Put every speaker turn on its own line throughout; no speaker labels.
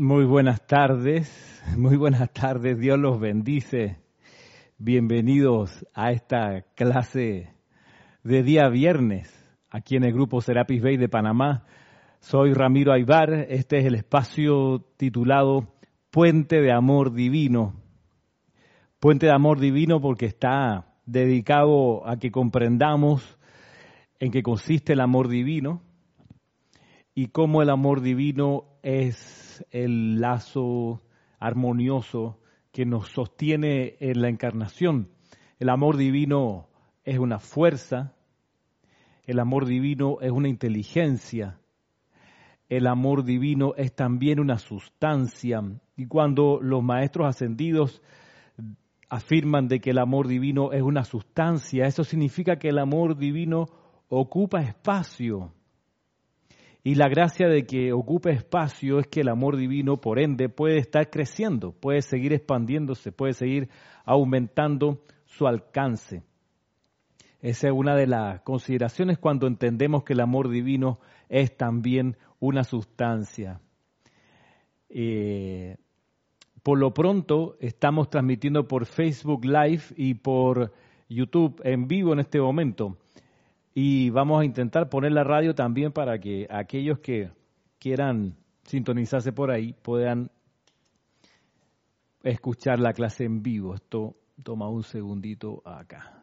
Muy buenas tardes, muy buenas tardes, Dios los bendice. Bienvenidos a esta clase de día viernes aquí en el grupo Serapis Bay de Panamá. Soy Ramiro Aybar, este es el espacio titulado Puente de Amor Divino. Puente de Amor Divino porque está dedicado a que comprendamos en qué consiste el amor divino y cómo el amor divino es el lazo armonioso que nos sostiene en la encarnación. El amor divino es una fuerza, el amor divino es una inteligencia, el amor divino es también una sustancia. Y cuando los maestros ascendidos afirman de que el amor divino es una sustancia, eso significa que el amor divino ocupa espacio. Y la gracia de que ocupe espacio es que el amor divino, por ende, puede estar creciendo, puede seguir expandiéndose, puede seguir aumentando su alcance. Esa es una de las consideraciones cuando entendemos que el amor divino es también una sustancia. Eh, por lo pronto estamos transmitiendo por Facebook Live y por YouTube en vivo en este momento. Y vamos a intentar poner la radio también para que aquellos que quieran sintonizarse por ahí puedan escuchar la clase en vivo. Esto toma un segundito acá.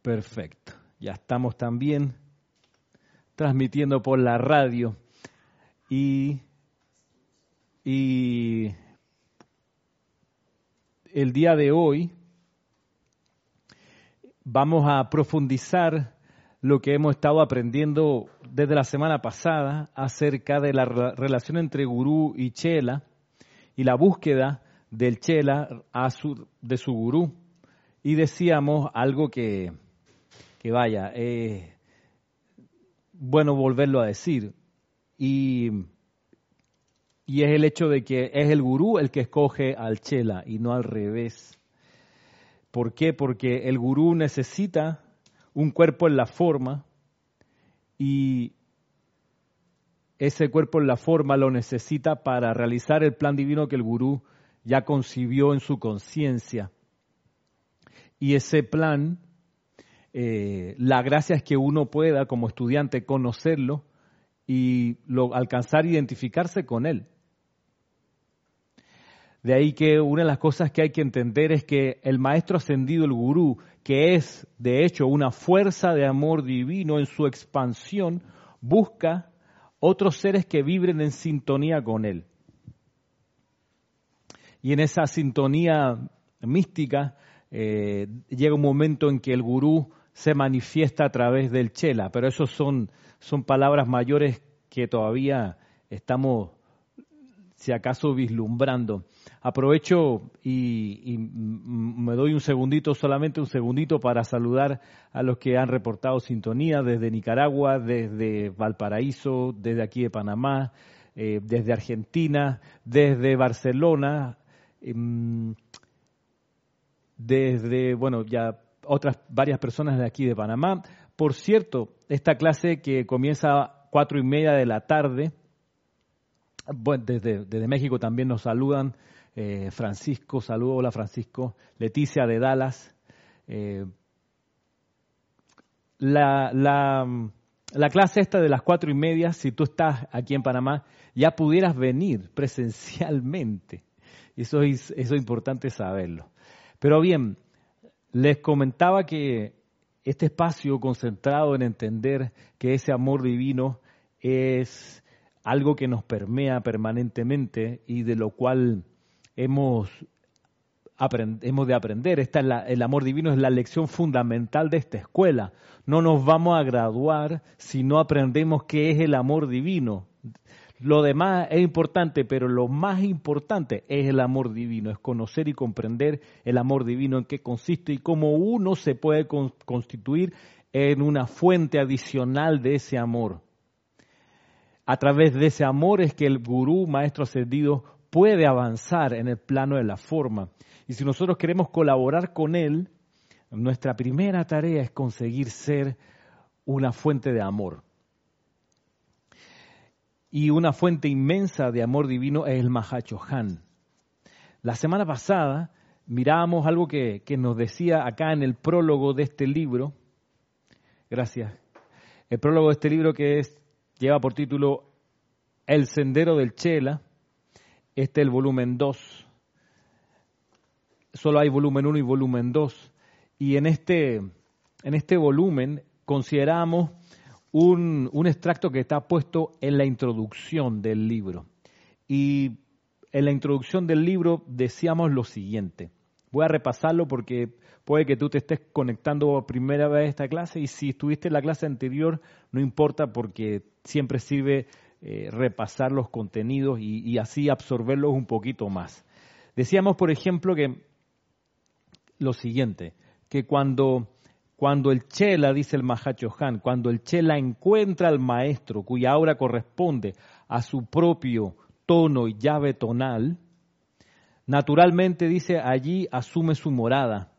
Perfecto. Ya estamos también transmitiendo por la radio y, y el día de hoy vamos a profundizar lo que hemos estado aprendiendo desde la semana pasada acerca de la relación entre gurú y chela y la búsqueda del chela de su gurú. Y decíamos algo que, que vaya, eh, bueno volverlo a decir. Y, y es el hecho de que es el gurú el que escoge al chela y no al revés. ¿Por qué? Porque el gurú necesita un cuerpo en la forma y ese cuerpo en la forma lo necesita para realizar el plan divino que el gurú ya concibió en su conciencia. Y ese plan eh, la gracia es que uno pueda, como estudiante, conocerlo y lo, alcanzar a identificarse con él. De ahí que una de las cosas que hay que entender es que el maestro ascendido, el gurú, que es de hecho una fuerza de amor divino en su expansión, busca otros seres que vibren en sintonía con él. Y en esa sintonía mística eh, llega un momento en que el gurú se manifiesta a través del chela, pero eso son, son palabras mayores que todavía estamos, si acaso, vislumbrando. Aprovecho y, me doy un segundito, solamente un segundito, para saludar a los que han reportado sintonía desde Nicaragua, desde Valparaíso, desde aquí de Panamá, eh, desde Argentina, desde Barcelona, em, desde, bueno, ya otras varias personas de aquí de Panamá. Por cierto, esta clase que comienza a cuatro y media de la tarde, bueno, desde, México también nos saludan. Eh, Francisco, saludo, hola Francisco. Leticia de Dallas. Eh, la, la, clase esta de las cuatro y media, si tú estás aquí en Panamá, ya pudieras venir presencialmente. Eso es, eso es importante saberlo. Pero bien, les comentaba que este espacio concentrado en entender que ese amor divino es algo que nos permea permanentemente y de lo cual hemos, hemos de aprender. Esta el amor divino es la lección fundamental de esta escuela. No nos vamos a graduar si no aprendemos qué es el amor divino. Lo demás es importante, pero lo más importante es el amor divino, es conocer y comprender el amor divino en qué consiste y cómo uno se puede constituir en una fuente adicional de ese amor. A través de ese amor es que el gurú, maestro ascendido, puede avanzar en el plano de la forma. Y si nosotros queremos colaborar con él, nuestra primera tarea es conseguir ser una fuente de amor. Y una fuente inmensa de amor divino es el Mahachohan. La semana pasada mirábamos algo que, que nos decía acá en el prólogo de este libro. Gracias. El prólogo de este libro que es, lleva por título El Sendero del Chela. Este es el volumen 2. Solo hay volumen 1 y volumen 2. Y en este, en este volumen consideramos un, un extracto que está puesto en la introducción del libro. Y en la introducción del libro decíamos lo siguiente. Voy a repasarlo porque puede que tú te estés conectando por primera vez a esta clase y si estuviste en la clase anterior no importa porque siempre sirve eh, repasar los contenidos y, así absorberlos un poquito más. Decíamos, por ejemplo, que lo siguiente, que cuando, cuando el chela, dice el Mahacho Han, cuando el chela encuentra al maestro cuya obra corresponde a su propio tono y llave tonal, naturalmente dice allí asume su morada.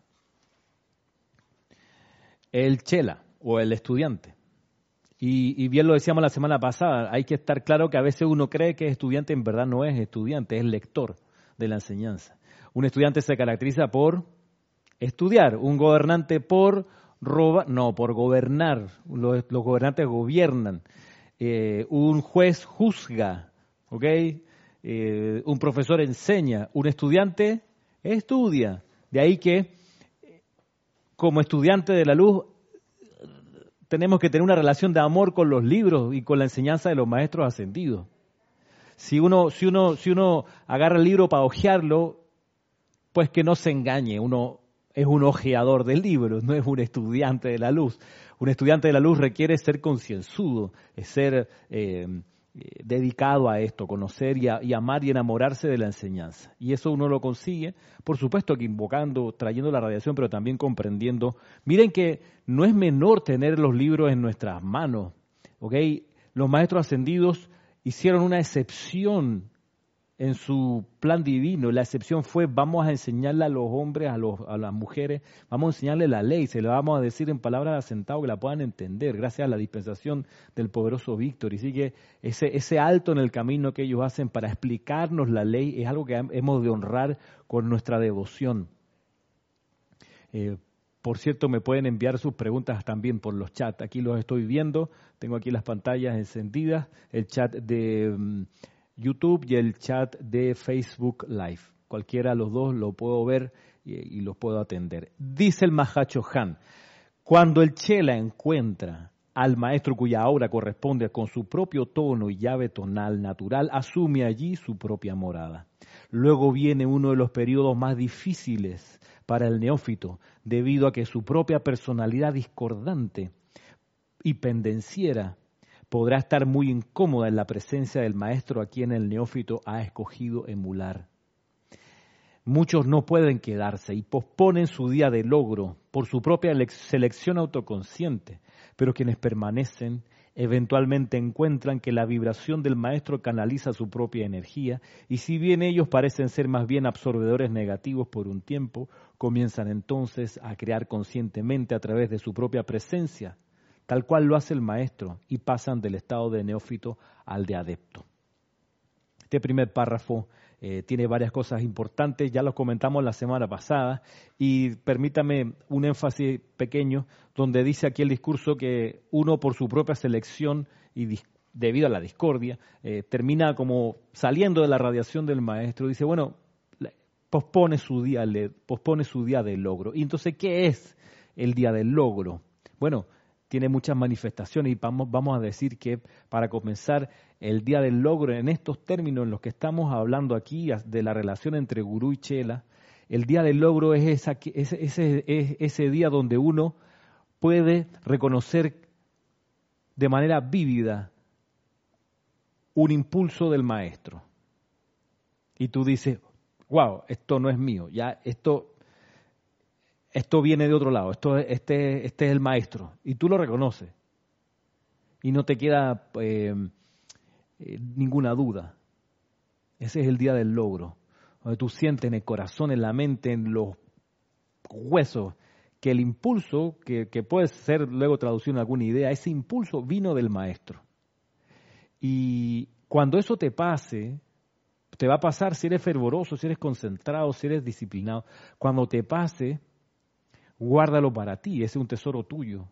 El chela o el estudiante. Y, y, bien lo decíamos la semana pasada, hay que estar claro que a veces uno cree que es estudiante, en verdad no es estudiante, es lector de la enseñanza. Un estudiante se caracteriza por estudiar, un gobernante por robar, no, por gobernar, los, gobernantes gobiernan, eh, un juez juzga, ¿ok? Eh, un profesor enseña, un estudiante estudia. De ahí que, como estudiante de la luz, tenemos que tener una relación de amor con los libros y con la enseñanza de los maestros ascendidos. Si uno, si uno, si uno agarra el libro para hojearlo, pues que no se engañe, uno es un ojeador del libro, no es un estudiante de la luz. Un estudiante de la luz requiere ser concienzudo, ser eh, dedicado a esto, conocer y, a, y, amar y enamorarse de la enseñanza. Y eso uno lo consigue, por supuesto que invocando, trayendo la radiación, pero también comprendiendo. Miren que no es menor tener los libros en nuestras manos. ¿okay? Los maestros ascendidos hicieron una excepción en su plan divino. La excepción fue, vamos a enseñarle a los hombres, a, los, a las mujeres, vamos a enseñarle la ley, se la vamos a decir en palabras de asentado que la puedan entender, gracias a la dispensación del poderoso Víctor. Y sigue ese, ese alto en el camino que ellos hacen para explicarnos la ley es algo que hemos de honrar con nuestra devoción. Eh, por cierto, me pueden enviar sus preguntas también por los chats. Aquí los estoy viendo. Tengo aquí las pantallas encendidas. El chat de YouTube y el chat de Facebook Live. Cualquiera de los dos lo puedo ver y, y los puedo atender. Dice el Mahacho Han, cuando el Chela encuentra al maestro cuya obra corresponde con su propio tono y llave tonal natural, asume allí su propia morada. Luego viene uno de los periodos más difíciles para el neófito, debido a que su propia personalidad discordante y pendenciera podrá estar muy incómoda en la presencia del maestro a quien el neófito ha escogido emular. Muchos no pueden quedarse y posponen su día de logro por su propia selección autoconsciente, pero quienes permanecen eventualmente encuentran que la vibración del maestro canaliza su propia energía y si bien ellos parecen ser más bien absorbedores negativos por un tiempo, comienzan entonces a crear conscientemente a través de su propia presencia tal cual lo hace el maestro, y pasan del estado de neófito al de adepto. Este primer párrafo eh, tiene varias cosas importantes, ya lo comentamos la semana pasada, y permítame un énfasis pequeño, donde dice aquí el discurso que uno por su propia selección y debido a la discordia, eh, termina como saliendo de la radiación del maestro, dice, bueno, pospone su día, pospone su día del logro. Y entonces, ¿qué es el día del logro? Bueno, tiene muchas manifestaciones y vamos, vamos a decir que para comenzar el día del logro en estos términos en los que estamos hablando aquí de la relación entre gurú y chela, el día del logro es ese, ese, ese día donde uno puede reconocer de manera vívida un impulso del maestro. Y tú dices, wow, esto no es mío, ya esto esto viene de otro lado, esto, este, este es el maestro, y tú lo reconoces, y no te queda eh, eh, ninguna duda. Ese es el día del logro, donde tú sientes en el corazón, en la mente, en los huesos, que el impulso, que, que puede ser luego traducido en alguna idea, ese impulso vino del maestro. Y cuando eso te pase, te va a pasar si eres fervoroso, si eres concentrado, si eres disciplinado. Cuando te pase, guárdalo para ti, ese es un tesoro tuyo.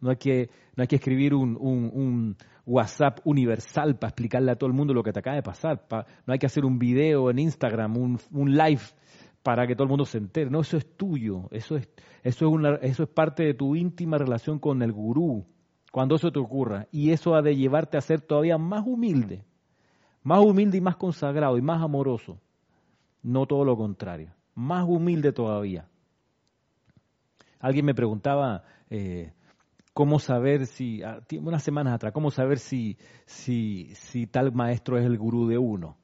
No hay que, no hay que escribir un, un, WhatsApp universal para explicarle a todo el mundo lo que te acaba de pasar. no hay que hacer un video en Instagram, un, un, live para que todo el mundo se entere. No, eso es tuyo. Eso es, eso, es una, eso es parte de tu íntima relación con el gurú. Cuando eso te ocurra. Y eso ha de llevarte a ser todavía más humilde. Más humilde y más consagrado y más amoroso. No todo lo contrario. Más humilde todavía. Alguien me preguntaba, eh, cómo saber si, ah, unas semanas atrás, cómo saber si, si, si tal maestro es el gurú de uno.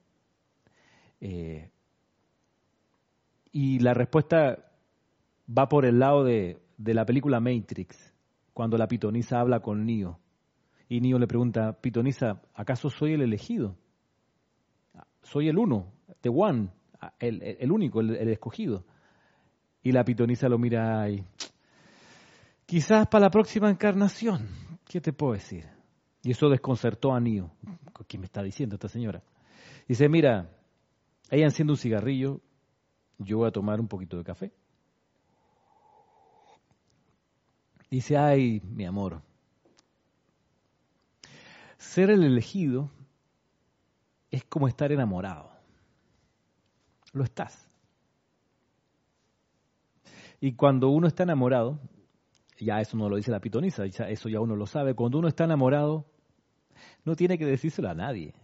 Eh, y la respuesta va por el lado de, la película Matrix, cuando la pitonisa habla con Neo. Y Neo le pregunta, pitonisa, ¿acaso soy el elegido? Soy el uno, the one, el, el único, el, escogido. Y la pitonisa lo mira y Quizás para la próxima encarnación. ¿Qué te puedo decir? Y eso desconcertó a Nio. ¿Qué me está diciendo esta señora? Dice, mira, ella enciende un cigarrillo, yo voy a tomar un poquito de café. Dice, ay, mi amor, ser el elegido es como estar enamorado. Lo estás. Y cuando uno está enamorado, ya eso no lo dice la pitonisa, eso ya uno lo sabe. Cuando uno está enamorado, no tiene que decírselo a nadie.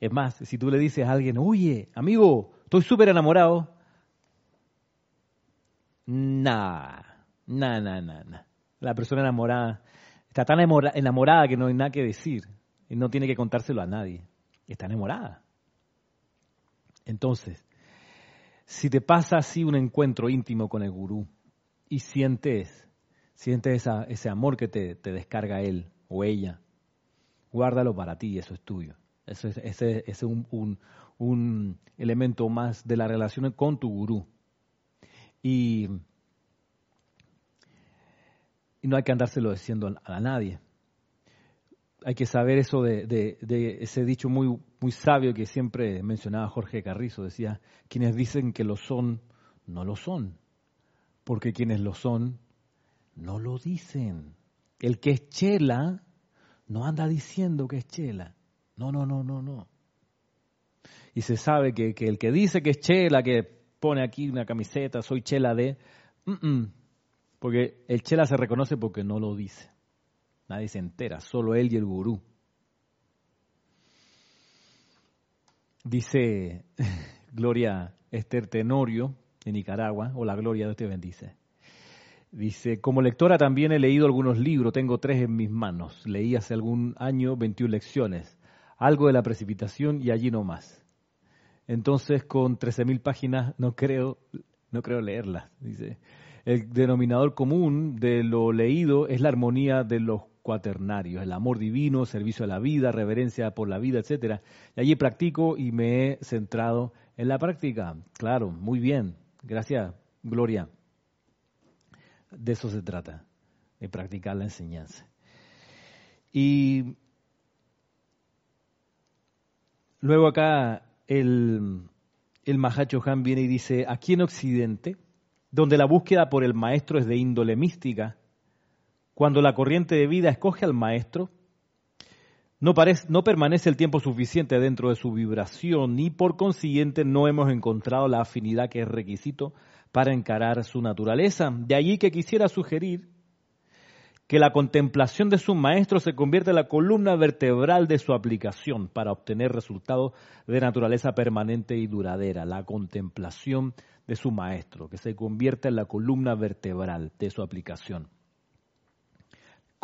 Es más, si tú le dices a alguien, oye, amigo, estoy súper enamorado, nah, nah, nah, nah, nah. La persona enamorada está tan enamorada que no hay nada que decir y no tiene que contárselo a nadie. Está enamorada. Entonces, si te pasa así un encuentro íntimo con el gurú y sientes Sientes ese amor que te, descarga él o ella. Guárdalo para ti, eso es tuyo. Ese, ese, es un, un, elemento más de la relación con tu gurú. Y no hay que andárselo diciendo a, nadie. Hay que saber eso de, ese dicho muy, muy sabio que siempre mencionaba Jorge Carrizo. Decía, quienes dicen que lo son, no lo son. Porque quienes lo son, no lo dicen. El que es chela no anda diciendo que es chela. No, no, no, no, no. Y se sabe que, el que dice que es chela, que pone aquí una camiseta, soy chela de... porque el chela se reconoce porque no lo dice. Nadie se entera, solo él y el gurú. Dice Gloria Esther Tenorio de Nicaragua, o la Gloria de te bendice. Dice, como lectora también he leído algunos libros, tengo tres en mis manos. Leí hace algún año 21 lecciones, algo de la precipitación y allí no más. Entonces, con 13.000 páginas no creo, no creo leerlas. Dice, el denominador común de lo leído es la armonía de los cuaternarios, el amor divino, servicio a la vida, reverencia por la vida, etcétera. Y allí practico y me he centrado en la práctica. Claro, muy bien. Gracias, Gloria. De eso se trata, de practicar la enseñanza. Y luego acá el, el Mahacho Han viene y dice, aquí en Occidente, donde la búsqueda por el maestro es de índole mística, cuando la corriente de vida escoge al maestro, no, permanece el tiempo suficiente dentro de su vibración y por consiguiente no hemos encontrado la afinidad que es requisito para encarar su naturaleza. De allí que quisiera sugerir que la contemplación de su maestro se convierta en la columna vertebral de su aplicación para obtener resultados de naturaleza permanente y duradera. La contemplación de su maestro, que se convierta en la columna vertebral de su aplicación.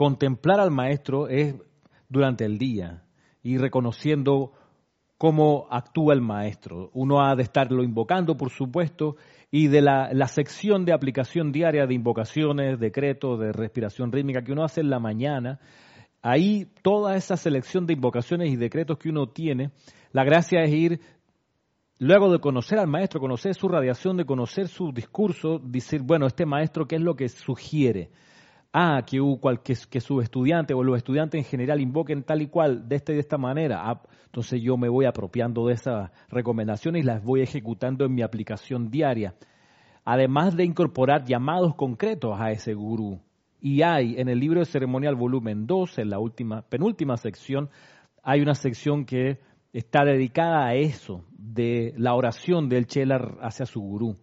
Contemplar al maestro es durante el día y reconociendo cómo actúa el maestro. Uno ha de estarlo invocando, por supuesto, y de la, sección de aplicación diaria de invocaciones, decretos, de respiración rítmica que uno hace en la mañana, ahí toda esa selección de invocaciones y decretos que uno tiene, la gracia es ir luego de conocer al maestro, conocer su radiación, de conocer su discurso, decir, bueno, este maestro, ¿qué es lo que sugiere? Ah, que, que, que sus estudiantes o los estudiantes en general invoquen tal y cual, de esta y de esta manera. Ah, entonces yo me voy apropiando de esas recomendaciones y las voy ejecutando en mi aplicación diaria. Además de incorporar llamados concretos a ese gurú. Y hay en el libro de ceremonial volumen 2, en la última, penúltima sección, hay una sección que está dedicada a eso, de la oración del Chelar hacia su gurú,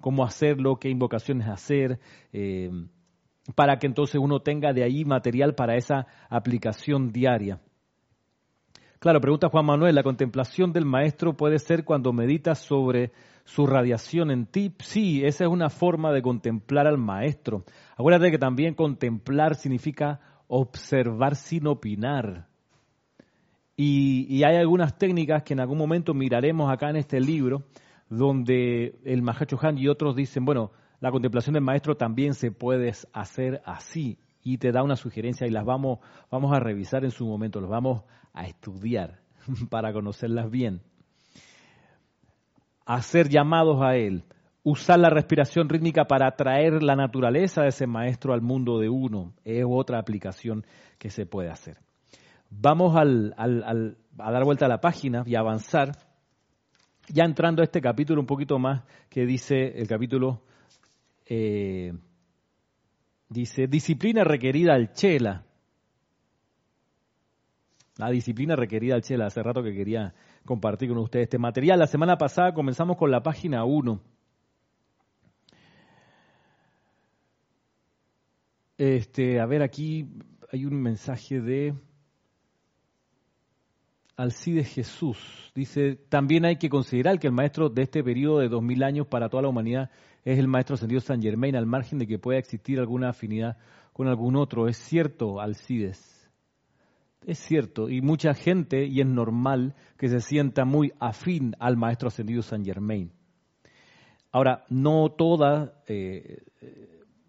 cómo hacerlo, qué invocaciones hacer, eh, para que entonces uno tenga de ahí material para esa aplicación diaria. Claro, pregunta Juan Manuel, ¿la contemplación del maestro puede ser cuando meditas sobre su radiación en ti? Sí, esa es una forma de contemplar al maestro. Acuérdate que también contemplar significa observar sin opinar. Y, hay algunas técnicas que en algún momento miraremos acá en este libro, donde el Mahacho Han y otros dicen, bueno, la contemplación del maestro también se puede hacer así. Y te da una sugerencia y las vamos, vamos a revisar en su momento, las vamos a estudiar para conocerlas bien. Hacer llamados a él, usar la respiración rítmica para atraer la naturaleza de ese maestro al mundo de uno, es otra aplicación que se puede hacer. Vamos a dar vuelta a la página y avanzar, ya entrando a este capítulo un poquito más, que dice el capítulo, eh, dice, disciplina requerida al Chela. La disciplina requerida al Chela. Hace rato que quería compartir con ustedes este material. La semana pasada comenzamos con la página 1. Este, a ver, aquí hay un mensaje de Alcides Jesús. Dice, también hay que considerar que el maestro de este periodo de dos mil años para toda la humanidad es el maestro ascendido San Germain, al margen de que pueda existir alguna afinidad con algún otro. Es cierto, Alcides. Es cierto, y mucha gente, y es normal, que se sienta muy afín al maestro ascendido San Germain. Ahora, no toda eh,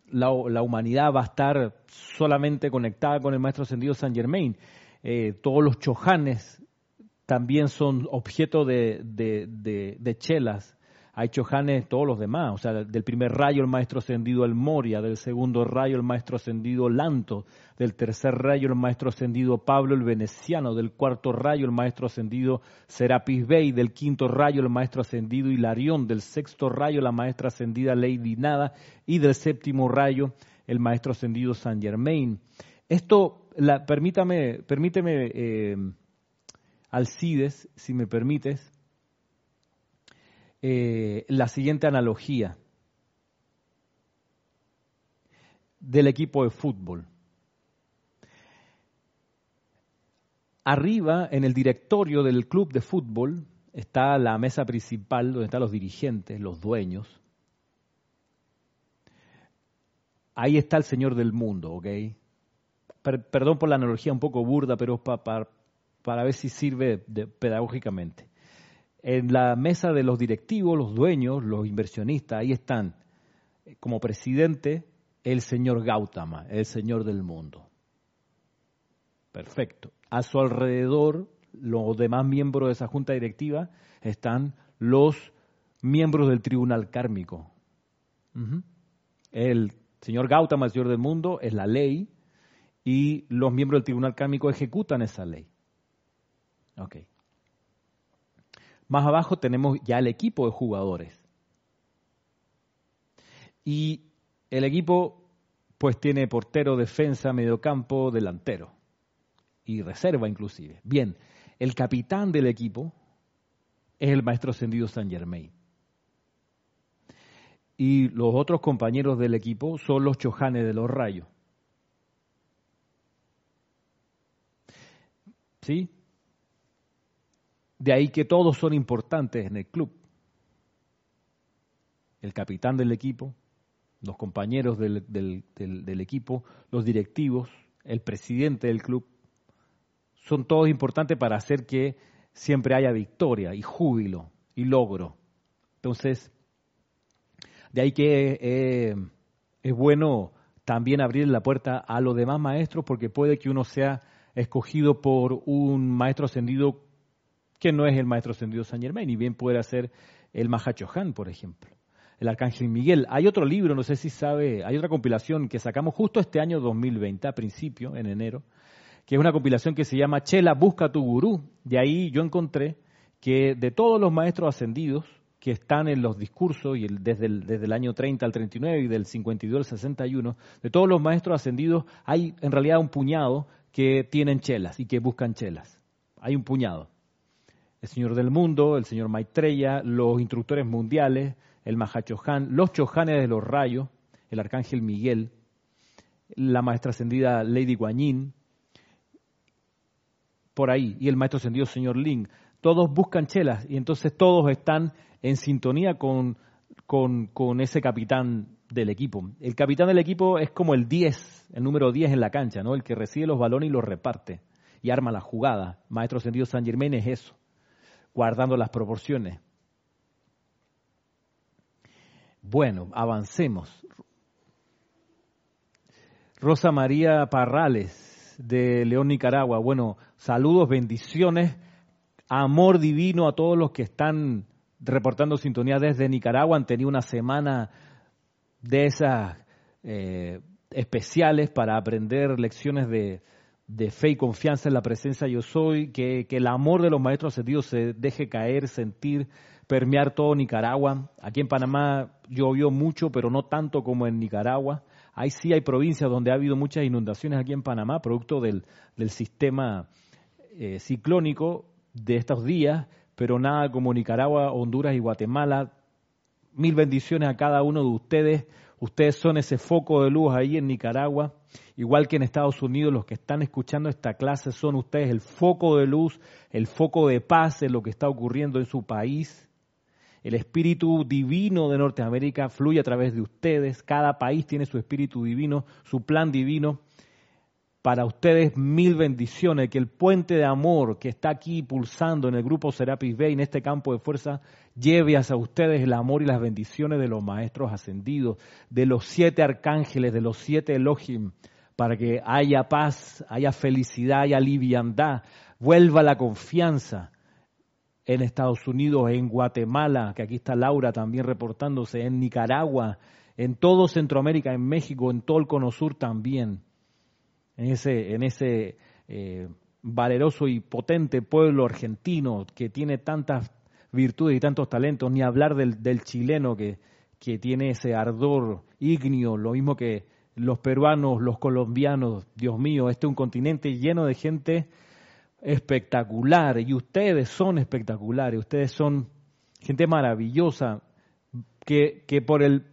la, humanidad va a estar solamente conectada con el maestro ascendido San Germain. Eh, todos los chojanes también son objeto de, chelas. Hay chojanes todos los demás, o sea, del primer rayo el maestro ascendido el Moria, del segundo rayo el maestro ascendido Lanto, del tercer rayo el maestro ascendido Pablo el Veneciano, del cuarto rayo el maestro ascendido Serapis Bey, del quinto rayo el maestro ascendido Hilarión, del sexto rayo la maestra ascendida Lady Nada y del séptimo rayo el maestro ascendido San Germain. Esto, la, permítame, permíteme eh, Alcides, si me permites, eh, la siguiente analogía del equipo de fútbol. Arriba, en el directorio del club de fútbol, está la mesa principal donde están los dirigentes, los dueños. Ahí está el Señor del mundo, ¿ok? perdón por la analogía un poco burda, pero es para para ver si sirve pedagógicamente. En la mesa de los directivos, los dueños, los inversionistas, ahí están como presidente el señor Gautama, el señor del mundo. Perfecto. A su alrededor, los demás miembros de esa junta directiva están los miembros del tribunal kármico. El señor Gautama, el señor del mundo, es la ley y los miembros del tribunal kármico ejecutan esa ley. Ok. Más abajo tenemos ya el equipo de jugadores. Y el equipo pues tiene portero, defensa, mediocampo, delantero y reserva inclusive. Bien, el capitán del equipo es el maestro ascendido San Germain. Y los otros compañeros del equipo son los chojanes de los rayos. ¿Sí? De ahí que todos son importantes en el club. El capitán del equipo, los compañeros del, equipo, los directivos, el presidente del club, son todos importantes para hacer que siempre haya victoria y júbilo y logro. Entonces, de ahí que eh, es bueno también abrir la puerta a los demás maestros porque puede que uno sea escogido por un maestro ascendido que no es el maestro ascendido San Germain, y bien puede ser el Mahachohan, por ejemplo, el Arcángel Miguel. Hay otro libro, no sé si sabe, hay otra compilación que sacamos justo este año 2020, a principio, en enero, que es una compilación que se llama Chela, busca tu gurú. De ahí yo encontré que de todos los maestros ascendidos que están en los discursos, y desde, el, desde el año 30 al 39 y del 52 al 61, de todos los maestros ascendidos hay en realidad un puñado que tienen chelas y que buscan chelas. Hay un puñado el Señor del Mundo, el Señor Maitreya, los instructores mundiales, el Mahachohan, los Chohanes de los rayos, el Arcángel Miguel, la Maestra Ascendida Lady Guanyin, por ahí, y el Maestro Ascendido Señor Ling. Todos buscan chelas y entonces todos están en sintonía con, con, ese capitán del equipo. El capitán del equipo es como el 10, el número 10 en la cancha, ¿no? El que recibe los balones y los reparte y arma la jugada. Maestro Ascendido San Germain es eso guardando las proporciones. Bueno, avancemos. Rosa María Parrales, de León, Nicaragua. Bueno, saludos, bendiciones, amor divino a todos los que están reportando sintonía desde Nicaragua. Han tenido una semana de esas eh, especiales para aprender lecciones de, de fe y confianza en la presencia yo soy, que, el amor de los maestros ascendidos se deje caer, sentir, permear todo Nicaragua. Aquí en Panamá llovió mucho, pero no tanto como en Nicaragua. Ahí sí hay provincias donde ha habido muchas inundaciones aquí en Panamá, producto del, sistema eh, ciclónico de estos días, pero nada como Nicaragua, Honduras y Guatemala. Mil bendiciones a cada uno de ustedes. Ustedes son ese foco de luz ahí en Nicaragua. Igual que en Estados Unidos, los que están escuchando esta clase son ustedes el foco de luz, el foco de paz en lo que está ocurriendo en su país. El espíritu divino de Norteamérica fluye a través de ustedes. Cada país tiene su espíritu divino, su plan divino. Para ustedes mil bendiciones, que el puente de amor que está aquí pulsando en el grupo Serapis Bay, en este campo de fuerza, lleve hacia ustedes el amor y las bendiciones de los maestros ascendidos, de los siete arcángeles, de los siete Elohim, para que haya paz, haya felicidad, haya liviandad, vuelva la confianza en Estados Unidos, en Guatemala, que aquí está Laura también reportándose, en Nicaragua, en todo Centroamérica, en México, en todo el Cono Sur también, en ese, en ese eh, valeroso y potente pueblo argentino que tiene tantas virtudes y tantos talentos, ni hablar del, del chileno que, que tiene ese ardor ígneo, lo mismo que los peruanos, los colombianos, Dios mío, este es un continente lleno de gente espectacular y ustedes son espectaculares, ustedes son gente maravillosa que, que por, el,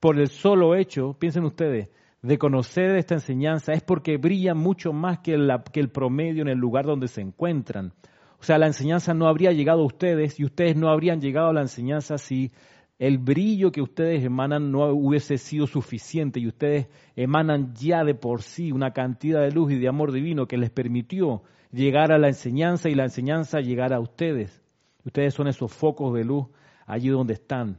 por el solo hecho, piensen ustedes, de conocer esta enseñanza es porque brillan mucho más que, la, que el promedio en el lugar donde se encuentran. O sea, la enseñanza no habría llegado a ustedes y ustedes no habrían llegado a la enseñanza si el brillo que ustedes emanan no hubiese sido suficiente y ustedes emanan ya de por sí una cantidad de luz y de amor divino que les permitió llegar a la enseñanza y la enseñanza llegar a ustedes. Ustedes son esos focos de luz allí donde están.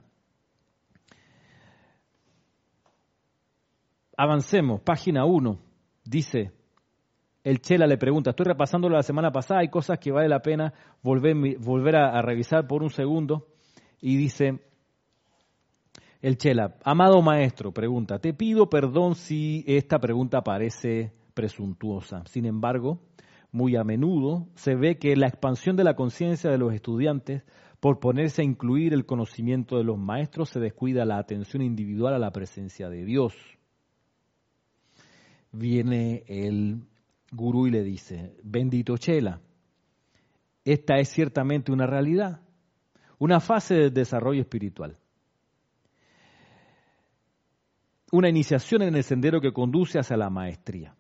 Avancemos, página 1. Dice, el Chela le pregunta, estoy repasándolo la semana pasada, hay cosas que vale la pena volver, volver a revisar por un segundo. Y dice, el Chela, amado maestro, pregunta, te pido perdón si esta pregunta parece presuntuosa. Sin embargo, muy a menudo se ve que la expansión de la conciencia de los estudiantes por ponerse a incluir el conocimiento de los maestros se descuida la atención individual a la presencia de Dios. Viene el gurú y le dice, bendito Chela, esta es ciertamente una realidad, una fase del desarrollo espiritual una iniciación en el sendero que conduce hacia la maestría.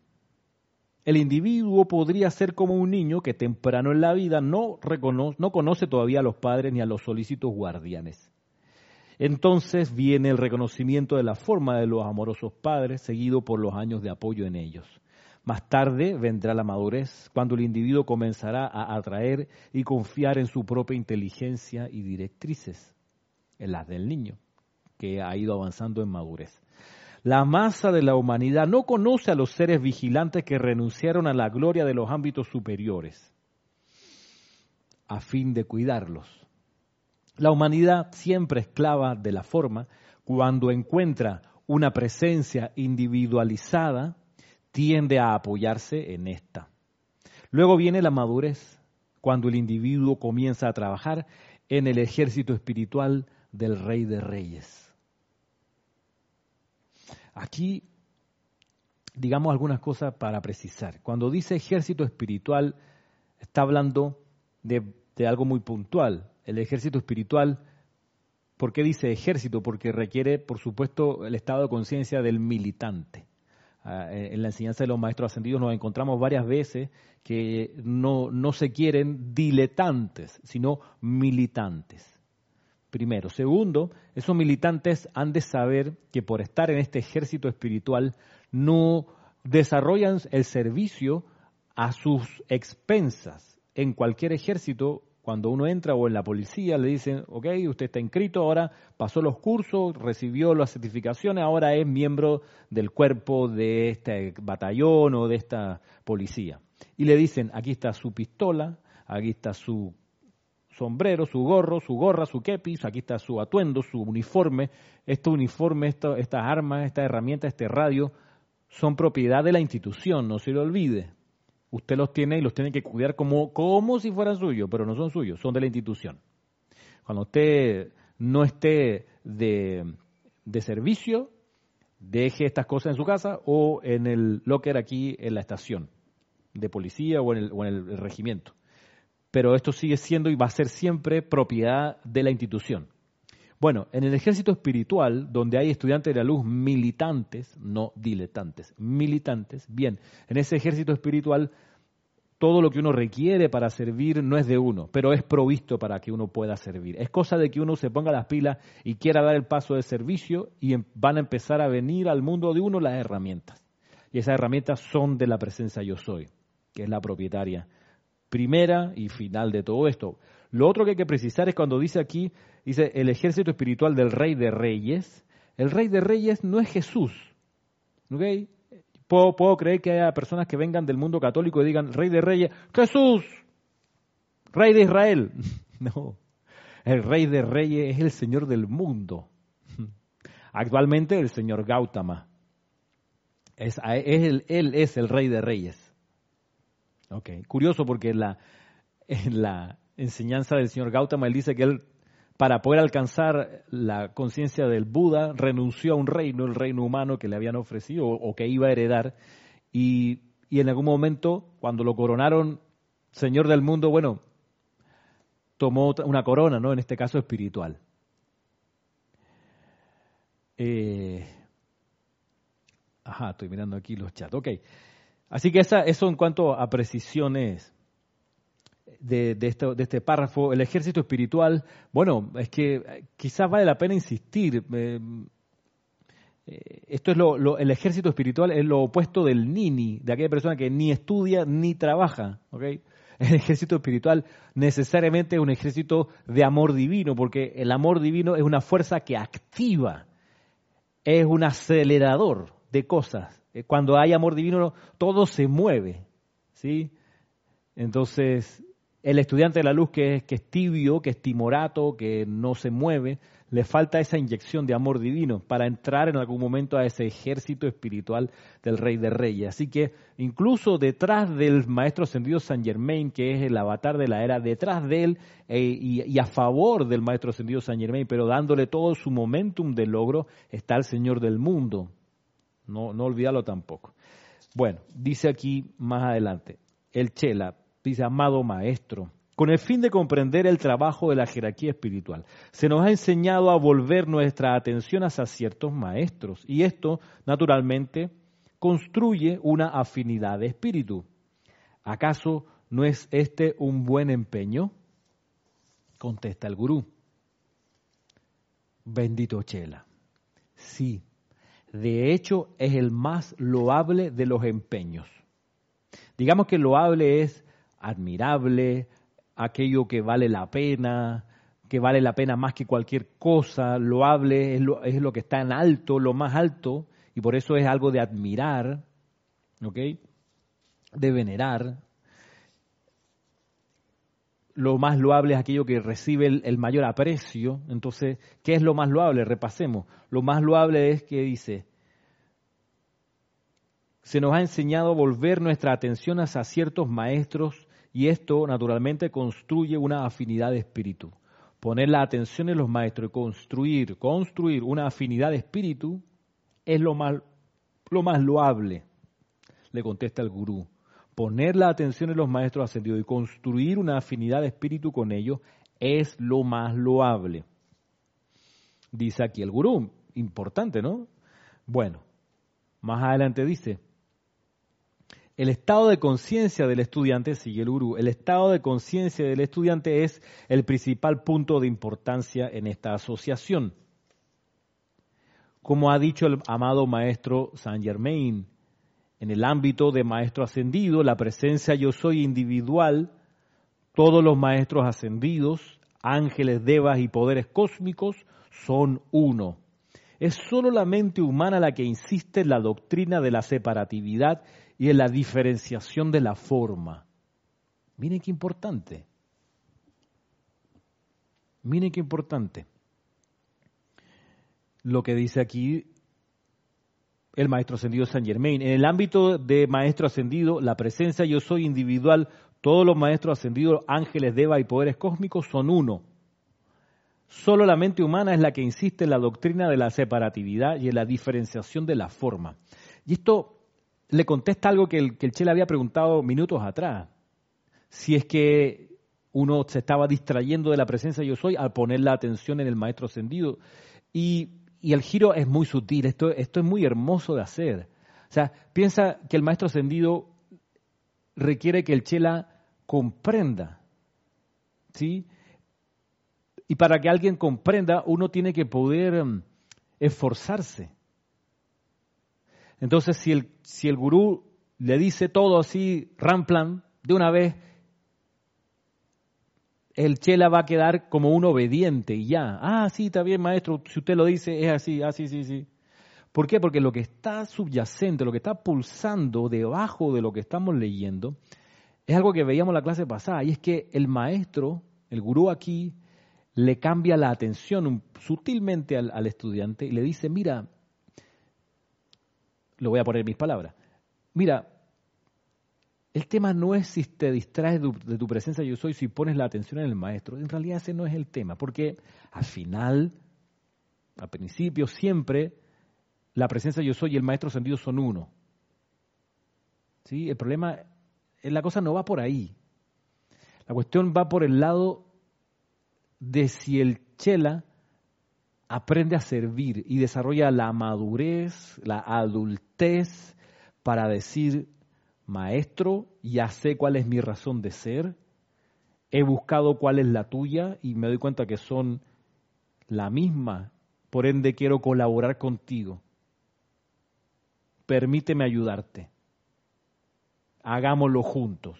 El individuo podría ser como un niño que temprano en la vida no, reconoce, no conoce todavía a los padres ni a los solícitos guardianes. Entonces viene el reconocimiento de la forma de los amorosos padres, seguido por los años de apoyo en ellos. Más tarde vendrá la madurez, cuando el individuo comenzará a atraer y confiar en su propia inteligencia y directrices, en las del niño, que ha ido avanzando en madurez. La masa de la humanidad no conoce a los seres vigilantes que renunciaron a la gloria de los ámbitos superiores. a fin de cuidarlos. La humanidad siempre esclava de la forma, cuando encuentra una presencia individualizada, tiende a apoyarse en esta. Luego viene la madurez, cuando el individuo comienza a trabajar en el ejército espiritual del Rey de Reyes. Aquí, digamos algunas cosas para precisar. Cuando dice ejército espiritual, está hablando de, algo muy puntual. El ejército espiritual, ¿por qué dice ejército? Porque requiere, por supuesto, el estado de conciencia del militante. Ah, en la enseñanza de los maestros ascendidos nos encontramos varias veces que no, no se quieren diletantes, sino militantes. Primero. Segundo, esos militantes han de saber que por estar en este ejército espiritual no desarrollan el servicio a sus expensas. En cualquier ejército, cuando uno entra o en la policía, le dicen, ok, usted está inscrito, ahora pasó los cursos, recibió las certificaciones, ahora es miembro del cuerpo de este batallón o de esta policía. Y le dicen, aquí está su pistola, aquí está su sombrero, su gorro, su gorra, su kepis, aquí está su atuendo, su uniforme. Este uniforme, estas armas, esta herramienta, este radio, son propiedad de la institución, no se lo olvide. Usted los tiene y los tiene que cuidar como, como si fueran suyos, pero no son suyos, son de la institución. Cuando usted no esté de, de servicio, deje estas cosas en su casa o en el locker aquí en la estación de policía o en el, o en el regimiento pero esto sigue siendo y va a ser siempre propiedad de la institución. Bueno, en el ejército espiritual, donde hay estudiantes de la luz militantes, no diletantes, militantes, bien, en ese ejército espiritual todo lo que uno requiere para servir no es de uno, pero es provisto para que uno pueda servir. Es cosa de que uno se ponga las pilas y quiera dar el paso de servicio y em, van a empezar a venir al mundo de uno las herramientas. Y esas herramientas son de la presencia yo soy, que es la propietaria primera y final de todo esto. Lo otro que hay que precisar es cuando dice aquí, dice el ejército espiritual del rey de reyes. El rey de reyes no es Jesús. ¿Okay? Puedo, puedo creer que haya personas que vengan del mundo católico y digan, rey de reyes, Jesús, rey de Israel. No, el rey de reyes es el Señor del mundo. Actualmente el Señor Gautama. Es, es él es el rey de reyes. Ok, curioso porque la, en la enseñanza del señor Gautama él dice que él, para poder alcanzar la conciencia del Buda, renunció a un reino, el reino humano que le habían ofrecido o, que iba a heredar, y, y en algún momento, cuando lo coronaron señor del mundo, bueno, tomó una corona, ¿no? En este caso espiritual. Eh, ajá, estoy mirando aquí los chats. Ok. Así que esa, eso en cuanto a precisiones de, este párrafo. El ejército espiritual, bueno, es que eh, quizás vale la pena insistir. Eh, eh, esto es lo, el ejército espiritual es lo opuesto del nini, de aquella persona que ni estudia ni trabaja. El ejército espiritual necesariamente es un ejército de amor divino, porque el amor divino es una fuerza que activa, es un acelerador de cosas. Cuando hay amor divino, todo se mueve. Entonces, el estudiante de la luz que es, que es tibio, que es timorato, que no se mueve, le falta esa inyección de amor divino para entrar en algún momento a ese ejército espiritual del Rey de Reyes. Así que incluso detrás del Maestro Ascendido San Germain, que es el avatar de la era, detrás de él eh, y, a favor del Maestro Ascendido San Germain, pero dándole todo su momentum de logro, está el Señor del mundo, no, no tampoco. Bueno, dice aquí más adelante, el Chela, dice, amado maestro, con el fin de comprender el trabajo de la jerarquía espiritual, se nos ha enseñado a volver nuestra atención hacia ciertos maestros y esto, naturalmente, construye una afinidad de espíritu. ¿Acaso no es este un buen empeño? Contesta el gurú. Bendito Chela. Sí, de hecho es el más loable de los empeños. Digamos que loable es admirable, aquello que vale la pena, que vale la pena más que cualquier cosa, loable es lo, es lo que está en alto, lo más alto, y por eso es algo de admirar, ¿ok? De venerar. lo más loable es aquello que recibe el, mayor aprecio. Entonces, ¿qué es lo más loable? Repasemos. Lo más loable es que dice, se nos ha enseñado a volver nuestra atención hacia ciertos maestros y esto naturalmente construye una afinidad de espíritu. Poner la atención en los maestros y construir, construir una afinidad de espíritu es lo más, lo más loable, le contesta el gurú poner la atención en los maestros ascendidos y construir una afinidad de espíritu con ellos es lo más loable. Dice aquí el gurú, importante, ¿no? Bueno, más adelante dice, el estado de conciencia del estudiante, sigue el gurú, el estado de conciencia del estudiante es el principal punto de importancia en esta asociación. Como ha dicho el amado maestro Saint Germain, en el ámbito de maestro ascendido, la presencia yo soy individual, todos los maestros ascendidos, ángeles, devas y poderes cósmicos son uno. Es solo la mente humana la que insiste en la doctrina de la separatividad y en la diferenciación de la forma. Miren qué importante. Miren qué importante. Lo que dice aquí el maestro ascendido San Germain. En el ámbito de maestro ascendido, la presencia yo soy individual, todos los maestros ascendidos, ángeles, deva y poderes cósmicos son uno. Solo la mente humana es la que insiste en la doctrina de la separatividad y en la diferenciación de la forma. Y esto le contesta algo que el, que había preguntado minutos atrás. Si es que uno se estaba distrayendo de la presencia yo soy al poner la atención en el maestro ascendido. Y y el giro es muy sutil, esto, esto es muy hermoso de hacer. O sea, piensa que el maestro ascendido requiere que el chela comprenda. ¿Sí? Y para que alguien comprenda, uno tiene que poder mm, esforzarse. Entonces, si el, si el gurú le dice todo así, ramplan, de una vez, el chela va a quedar como un obediente y ya. Ah, sí, está bien, maestro, si usted lo dice, es así, ah, sí, sí, sí. ¿Por qué? Porque lo que está subyacente, lo que está pulsando debajo de lo que estamos leyendo, es algo que veíamos en la clase pasada, y es que el maestro, el gurú aquí, le cambia la atención sutilmente al, al estudiante y le dice, mira, lo voy a poner en mis palabras, mira, el tema no es si te distraes de tu presencia yo soy, si pones la atención en el maestro. En realidad ese no es el tema, porque al final, al principio, siempre la presencia yo soy y el maestro sentido son uno. ¿Sí? El problema, eh, la cosa no va por ahí. La cuestión va por el lado de si el chela aprende a servir y desarrolla la madurez, la adultez para decir maestro, ya sé cuál es mi razón de ser, he buscado cuál es la tuya y me doy cuenta que son la misma, por ende quiero colaborar contigo. Permíteme ayudarte. Hagámoslo juntos.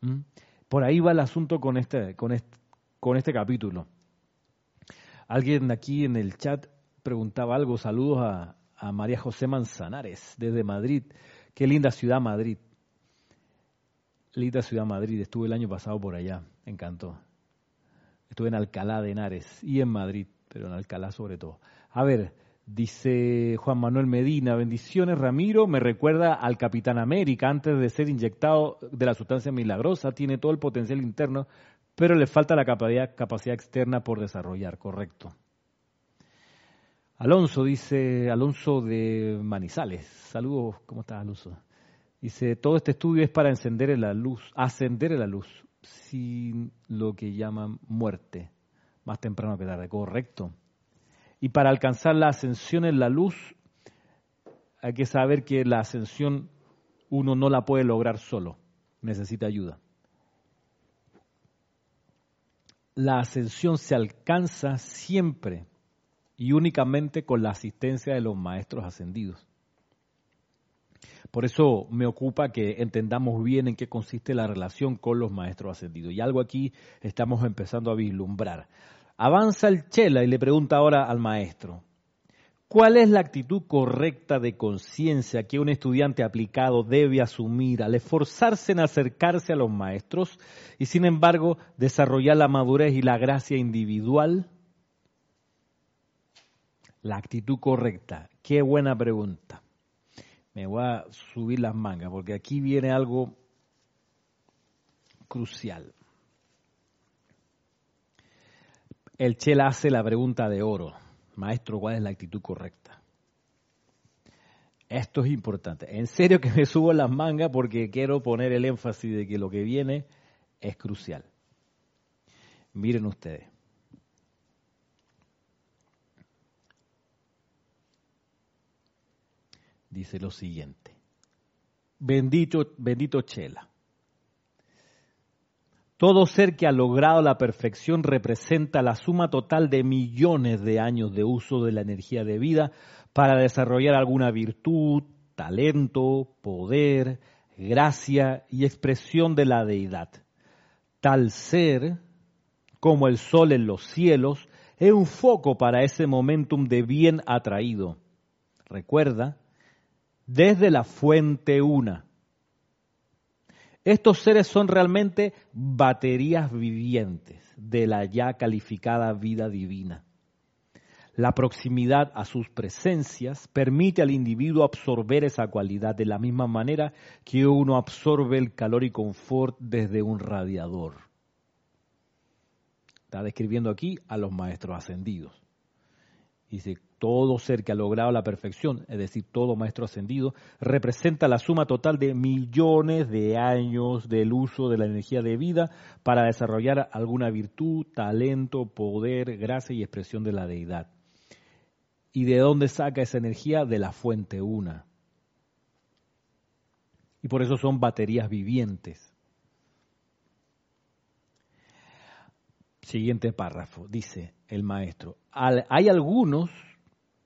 ¿Mm? Por ahí va el asunto con este, con este, con este capítulo. Alguien aquí en el chat preguntaba algo, saludos a, María José Manzanares desde Madrid. Qué linda ciudad Madrid. Linda ciudad Madrid. Estuve el año pasado por allá. Me encantó. Estuve en Alcalá de Henares y en Madrid, pero en Alcalá sobre todo. A ver, dice Juan Manuel Medina, bendiciones Ramiro, me recuerda al Capitán América antes de ser inyectado de la sustancia milagrosa, tiene todo el potencial interno, pero le falta la capacidad, capacidad externa por desarrollar, correcto. Alonso dice, Alonso de Manizales. Saludos, ¿cómo estás, Alonso? Dice, todo este estudio es para encender la luz, ascender la luz, sin lo que llaman muerte, más temprano que tarde, correcto. Y para alcanzar la ascensión en la luz, hay que saber que la ascensión uno no la puede lograr solo, necesita ayuda. La ascensión se alcanza siempre y únicamente con la asistencia de los maestros ascendidos. Por eso me ocupa que entendamos bien en qué consiste la relación con los maestros ascendidos. Y algo aquí estamos empezando a vislumbrar. Avanza el Chela y le pregunta ahora al maestro, ¿Cuál es la actitud correcta de conciencia que un estudiante aplicado debe asumir al esforzarse en acercarse a los maestros y sin embargo desarrollar la madurez y la gracia individual? La actitud correcta. Qué buena pregunta. Me voy a subir las mangas porque aquí viene algo crucial. El Chela hace la pregunta de oro. Maestro, ¿cuál es la actitud correcta? Esto es importante. En serio que me subo las mangas porque quiero poner el énfasis de que lo que viene es crucial. Miren ustedes. Dice lo siguiente. Bendito, bendito Chela. Todo ser que ha logrado la perfección representa la suma total de millones de años de uso de la energía de vida para desarrollar alguna virtud, talento, poder, gracia y expresión de la deidad. Tal ser, como el sol en los cielos, es un foco para ese momentum de bien atraído. Recuerda, desde la fuente una estos seres son realmente baterías vivientes de la ya calificada vida divina. La proximidad a sus presencias permite al individuo absorber esa cualidad de la misma manera que uno absorbe el calor y confort desde un radiador. Está describiendo aquí a los maestros ascendidos. Dice, todo ser que ha logrado la perfección, es decir, todo maestro ascendido, representa la suma total de millones de años del uso de la energía de vida para desarrollar alguna virtud, talento, poder, gracia y expresión de la deidad. ¿Y de dónde saca esa energía? De la fuente una. Y por eso son baterías vivientes. Siguiente párrafo, dice el maestro. Hay algunos,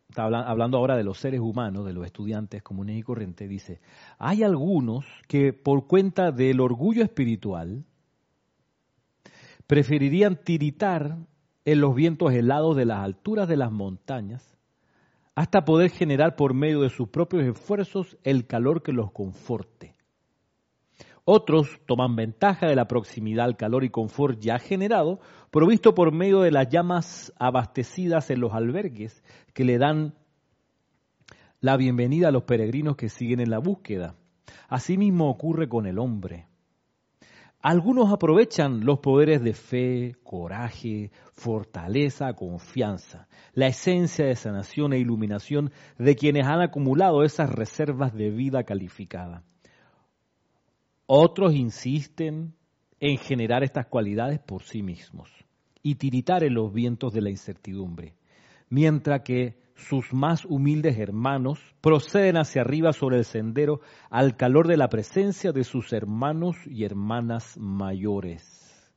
está hablando ahora de los seres humanos, de los estudiantes comunes y corrientes, dice, hay algunos que por cuenta del orgullo espiritual preferirían tiritar en los vientos helados de las alturas de las montañas hasta poder generar por medio de sus propios esfuerzos el calor que los conforte. Otros toman ventaja de la proximidad al calor y confort ya generado, provisto por medio de las llamas abastecidas en los albergues que le dan la bienvenida a los peregrinos que siguen en la búsqueda. Asimismo ocurre con el hombre. Algunos aprovechan los poderes de fe, coraje, fortaleza, confianza, la esencia de sanación e iluminación de quienes han acumulado esas reservas de vida calificada. Otros insisten en generar estas cualidades por sí mismos y tiritar en los vientos de la incertidumbre, mientras que sus más humildes hermanos proceden hacia arriba sobre el sendero al calor de la presencia de sus hermanos y hermanas mayores.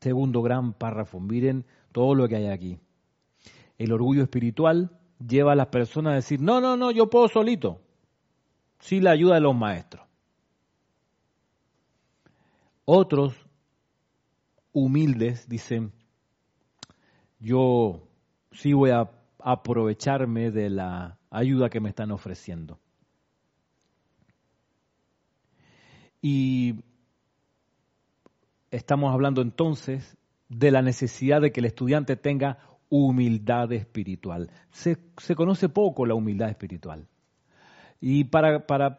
Segundo gran párrafo, miren todo lo que hay aquí. El orgullo espiritual lleva a las personas a decir, no, no, no, yo puedo solito sin la ayuda de los maestros. Otros humildes dicen, yo sí voy a aprovecharme de la ayuda que me están ofreciendo. Y estamos hablando entonces de la necesidad de que el estudiante tenga humildad espiritual. Se, se conoce poco la humildad espiritual. Y para, para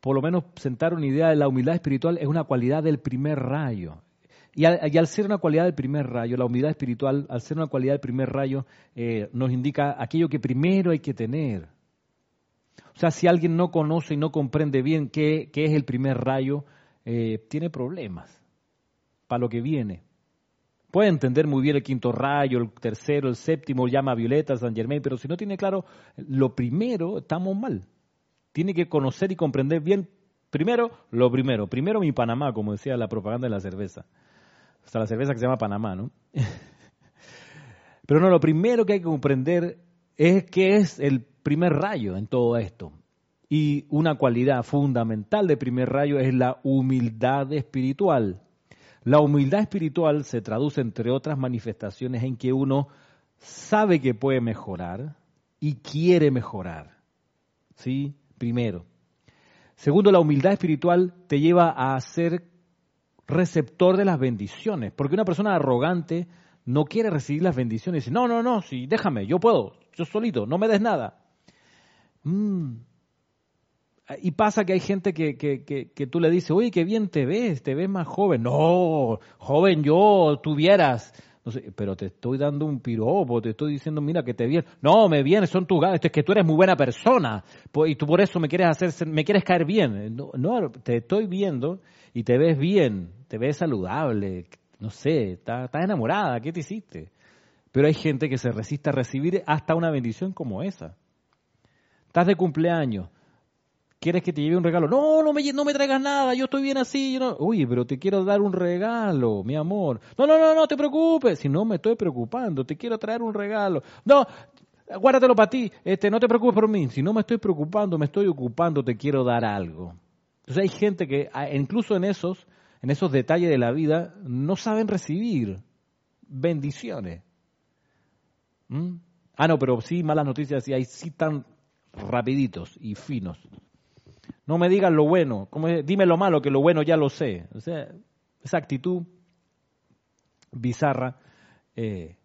por lo menos sentar una idea de la humildad espiritual es una cualidad del primer rayo. Y al, ser una cualidad del primer rayo, la humildad espiritual, al ser una cualidad del primer rayo, eh, nos indica aquello que primero hay que tener. O sea, si alguien no conoce y no comprende bien qué, es el primer rayo, eh, tiene problemas para lo que viene. Puede entender muy bien el quinto rayo, el tercero, el séptimo, llama Violeta, San Germain, pero si no tiene claro lo primero, estamos mal tiene que conocer y comprender bien, primero, lo primero. Primero mi Panamá, como decía la propaganda de la cerveza. Hasta la cerveza que se llama Panamá, ¿no? Pero no, lo primero que hay que comprender es que es el primer rayo en todo esto. Y una cualidad fundamental del primer rayo es la humildad espiritual. La humildad espiritual se traduce, entre otras manifestaciones, en que uno sabe que puede mejorar y quiere mejorar. ¿Sí? Primero. Segundo, la humildad espiritual te lleva a ser receptor de las bendiciones, porque una persona arrogante no quiere recibir las bendiciones. Dice, no, no, no, sí, déjame, yo puedo, yo solito, no me des nada. Mm. Y pasa que hay gente que, que, que, tú le dices, oye, qué bien te ves, te ves más joven. No, joven yo, tuvieras. No sé, pero te estoy dando un piropo, te estoy diciendo, mira, que te viene. No, me viene, son tus ganas, es que tú eres muy buena persona y tú por eso me quieres hacer, me quieres caer bien. No, te estoy viendo y te ves bien, te ves saludable, no sé, estás, enamorada, ¿qué te hiciste? Pero hay gente que se resiste a recibir hasta una bendición como esa. Estás de cumpleaños, ¿Quieres que te lleve un regalo? No, no me, no me traigas nada, yo estoy bien así. Yo no... Uy, pero te quiero dar un regalo, mi amor. No, no, no, no te preocupes. Si no me estoy preocupando, te quiero traer un regalo. No, guárdatelo para ti. Este, no te preocupes por mí. Si no me estoy preocupando, me estoy ocupando, te quiero dar algo. Entonces hay gente que, incluso en esos, en esos detalles de la vida, no saben recibir bendiciones. ¿Mm? Ah, no, pero sí, malas noticias, sí hay sí tan rapiditos y finos. No me digas lo bueno, dime lo malo, que lo bueno ya lo sé. O sea, esa actitud bizarra. Eh,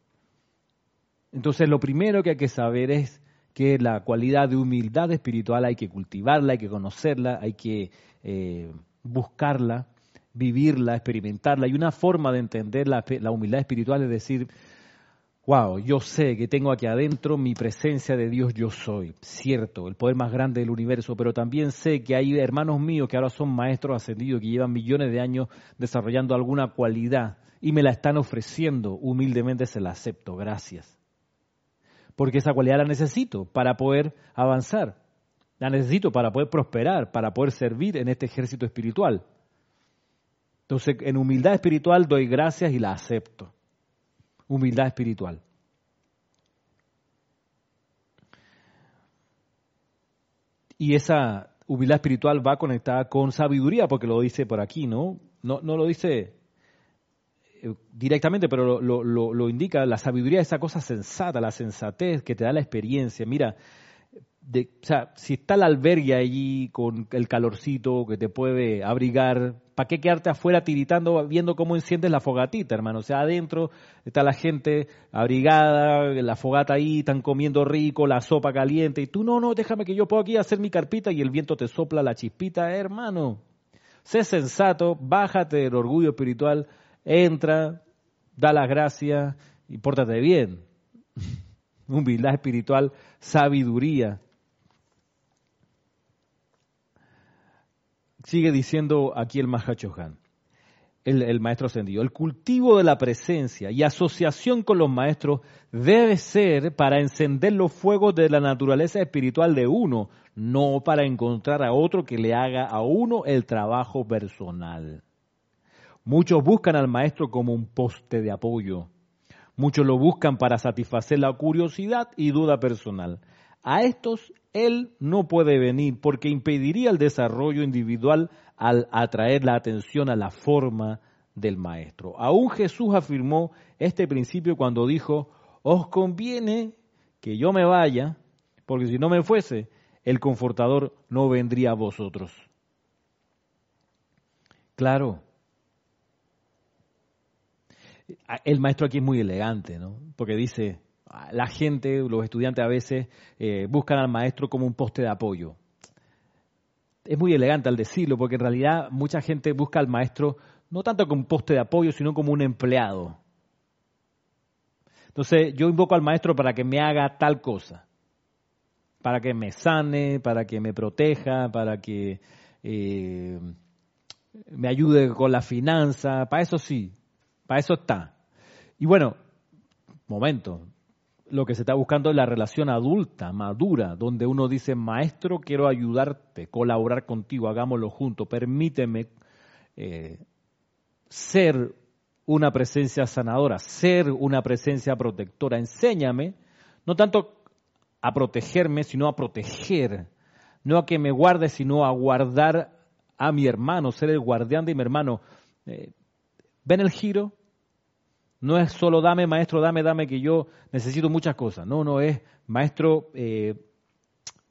entonces, lo primero que hay que saber es que la cualidad de humildad espiritual hay que cultivarla, hay que conocerla, hay que eh, buscarla, vivirla, experimentarla. Y una forma de entender la humildad espiritual es decir, wow, yo sé que tengo aquí adentro mi presencia de Dios yo soy, cierto, el poder más grande del universo, pero también sé que hay hermanos míos que ahora son maestros ascendidos, que llevan millones de años desarrollando alguna cualidad y me la están ofreciendo, humildemente se la acepto, gracias. Porque esa cualidad la necesito para poder avanzar, la necesito para poder prosperar, para poder servir en este ejército espiritual. Entonces, en humildad espiritual doy gracias y la acepto humildad espiritual. Y esa humildad espiritual va conectada con sabiduría, porque lo dice por aquí, ¿no? No, no lo dice eh, directamente, pero lo, lo, lo, indica. La sabiduría es esa cosa sensata, la sensatez que te da la experiencia. Mira, de, o sea, si está el albergue allí con el calorcito que te puede abrigar, ¿para qué quedarte afuera tiritando viendo cómo enciendes la fogatita, hermano? O sea, adentro está la gente abrigada, la fogata ahí, están comiendo rico, la sopa caliente, y tú no, no, déjame que yo puedo aquí hacer mi carpita y el viento te sopla la chispita, hermano. Sé sensato, bájate del orgullo espiritual, entra, da las gracias y pórtate bien. Humildad espiritual, sabiduría. Sigue diciendo aquí el Mahachohan, el, el maestro ascendido, el cultivo de la presencia y asociación con los maestros debe ser para encender los fuegos de la naturaleza espiritual de uno, no para encontrar a otro que le haga a uno el trabajo personal. Muchos buscan al maestro como un poste de apoyo. Muchos lo buscan para satisfacer la curiosidad y duda personal. A estos él no puede venir porque impediría el desarrollo individual al atraer la atención a la forma del maestro. Aún Jesús afirmó este principio cuando dijo, os conviene que yo me vaya, porque si no me fuese, el confortador no vendría a vosotros. Claro. El maestro aquí es muy elegante, ¿no? Porque dice, la gente, los estudiantes a veces eh, buscan al maestro como un poste de apoyo. Es muy elegante al decirlo, porque en realidad mucha gente busca al maestro no tanto como un poste de apoyo, sino como un empleado. Entonces yo invoco al maestro para que me haga tal cosa, para que me sane, para que me proteja, para que eh, me ayude con la finanza, para eso sí, para eso está. Y bueno, momento, lo que se está buscando es la relación adulta, madura, donde uno dice, maestro, quiero ayudarte, colaborar contigo, hagámoslo juntos, permíteme eh, ser una presencia sanadora, ser una presencia protectora, enséñame, no tanto a protegerme, sino a proteger, no a que me guarde, sino a guardar a mi hermano, ser el guardián de mi hermano. Eh, ¿Ven el giro? No es solo dame, maestro, dame, dame, que yo necesito muchas cosas. No, no es, maestro, eh,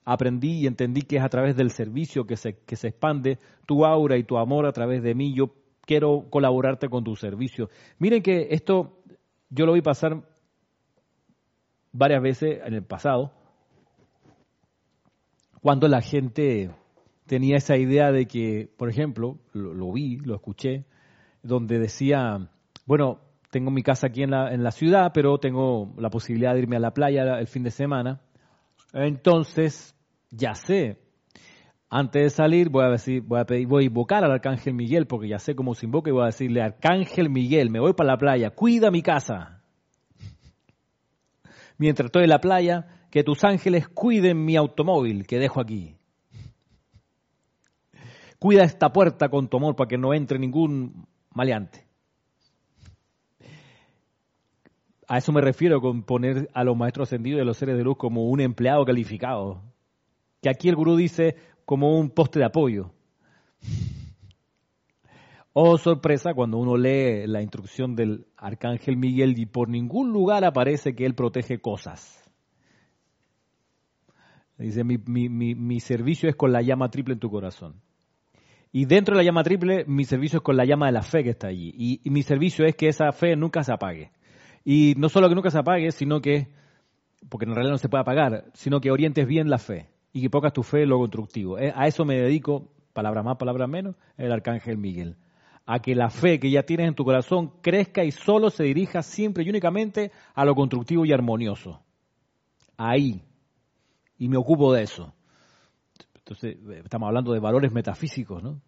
aprendí y entendí que es a través del servicio que se, que se expande tu aura y tu amor a través de mí. Yo quiero colaborarte con tu servicio. Miren que esto yo lo vi pasar varias veces en el pasado, cuando la gente tenía esa idea de que, por ejemplo, lo, vi, lo escuché, donde decía, bueno, tengo mi casa aquí en la, en la ciudad, pero tengo la posibilidad de irme a la playa el fin de semana. Entonces, ya sé, antes de salir voy a decir, voy a pedir, voy a invocar al arcángel Miguel, porque ya sé cómo se invoca y voy a decirle, arcángel Miguel, me voy para la playa, cuida mi casa. Mientras estoy en la playa, que tus ángeles cuiden mi automóvil que dejo aquí. Cuida esta puerta con tu amor para que no entre ningún maleante. A eso me refiero con poner a los maestros ascendidos y los seres de luz como un empleado calificado. Que aquí el gurú dice como un poste de apoyo. Oh, sorpresa cuando uno lee la instrucción del arcángel Miguel y por ningún lugar aparece que él protege cosas. Dice, mi, servicio es con la llama triple en tu corazón. Y dentro de la llama triple, mi servicio es con la llama de la fe que está allí. Y, mi servicio es que esa fe nunca se apague. Y no solo que nunca se apague, sino que, porque en realidad no se puede apagar, sino que orientes bien la fe y que pongas tu fe en lo constructivo. Eh, a eso me dedico, palabra más, palabra menos, el arcángel Miguel. A que la fe que ya tienes en tu corazón crezca y solo se dirija siempre y únicamente a lo constructivo y armonioso. Ahí. Y me ocupo de eso. Entonces, eh, estamos hablando de valores metafísicos, ¿no?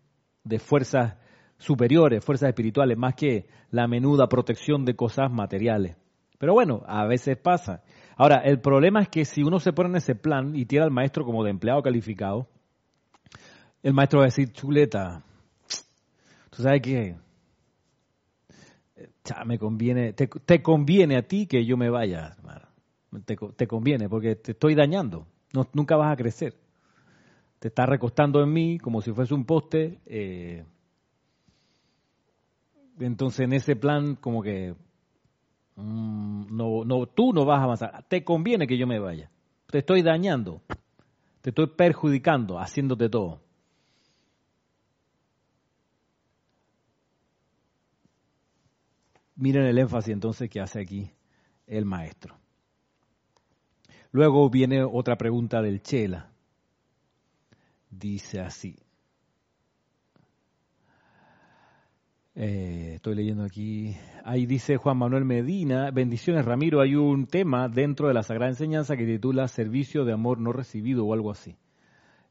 De fuerzas superiores, fuerzas espirituales, más que la menuda protección de cosas materiales. Pero bueno, a veces pasa. Ahora, el problema es que si uno se pone en ese plan y tira al maestro como de empleado calificado, el maestro va a decir, chuleta, tú sabes qué, me conviene, te, conviene a ti que yo me vaya. Te, conviene porque te estoy dañando, nunca vas a crecer. Te estás recostando en mí como si fuese un poste. Eh, entonces en ese plan como que Mm, no, no, tú no vas a avanzar. Te conviene que yo me vaya. Te estoy dañando. Te estoy perjudicando, haciéndote todo. Miren el énfasis entonces que hace aquí el maestro. Luego viene otra pregunta del Chela. Dice así. Eh, estoy leyendo aquí. Ahí dice Juan Manuel Medina, bendiciones Ramiro, hay un tema dentro de la Sagrada Enseñanza que titula Servicio de Amor No Recibido o algo así.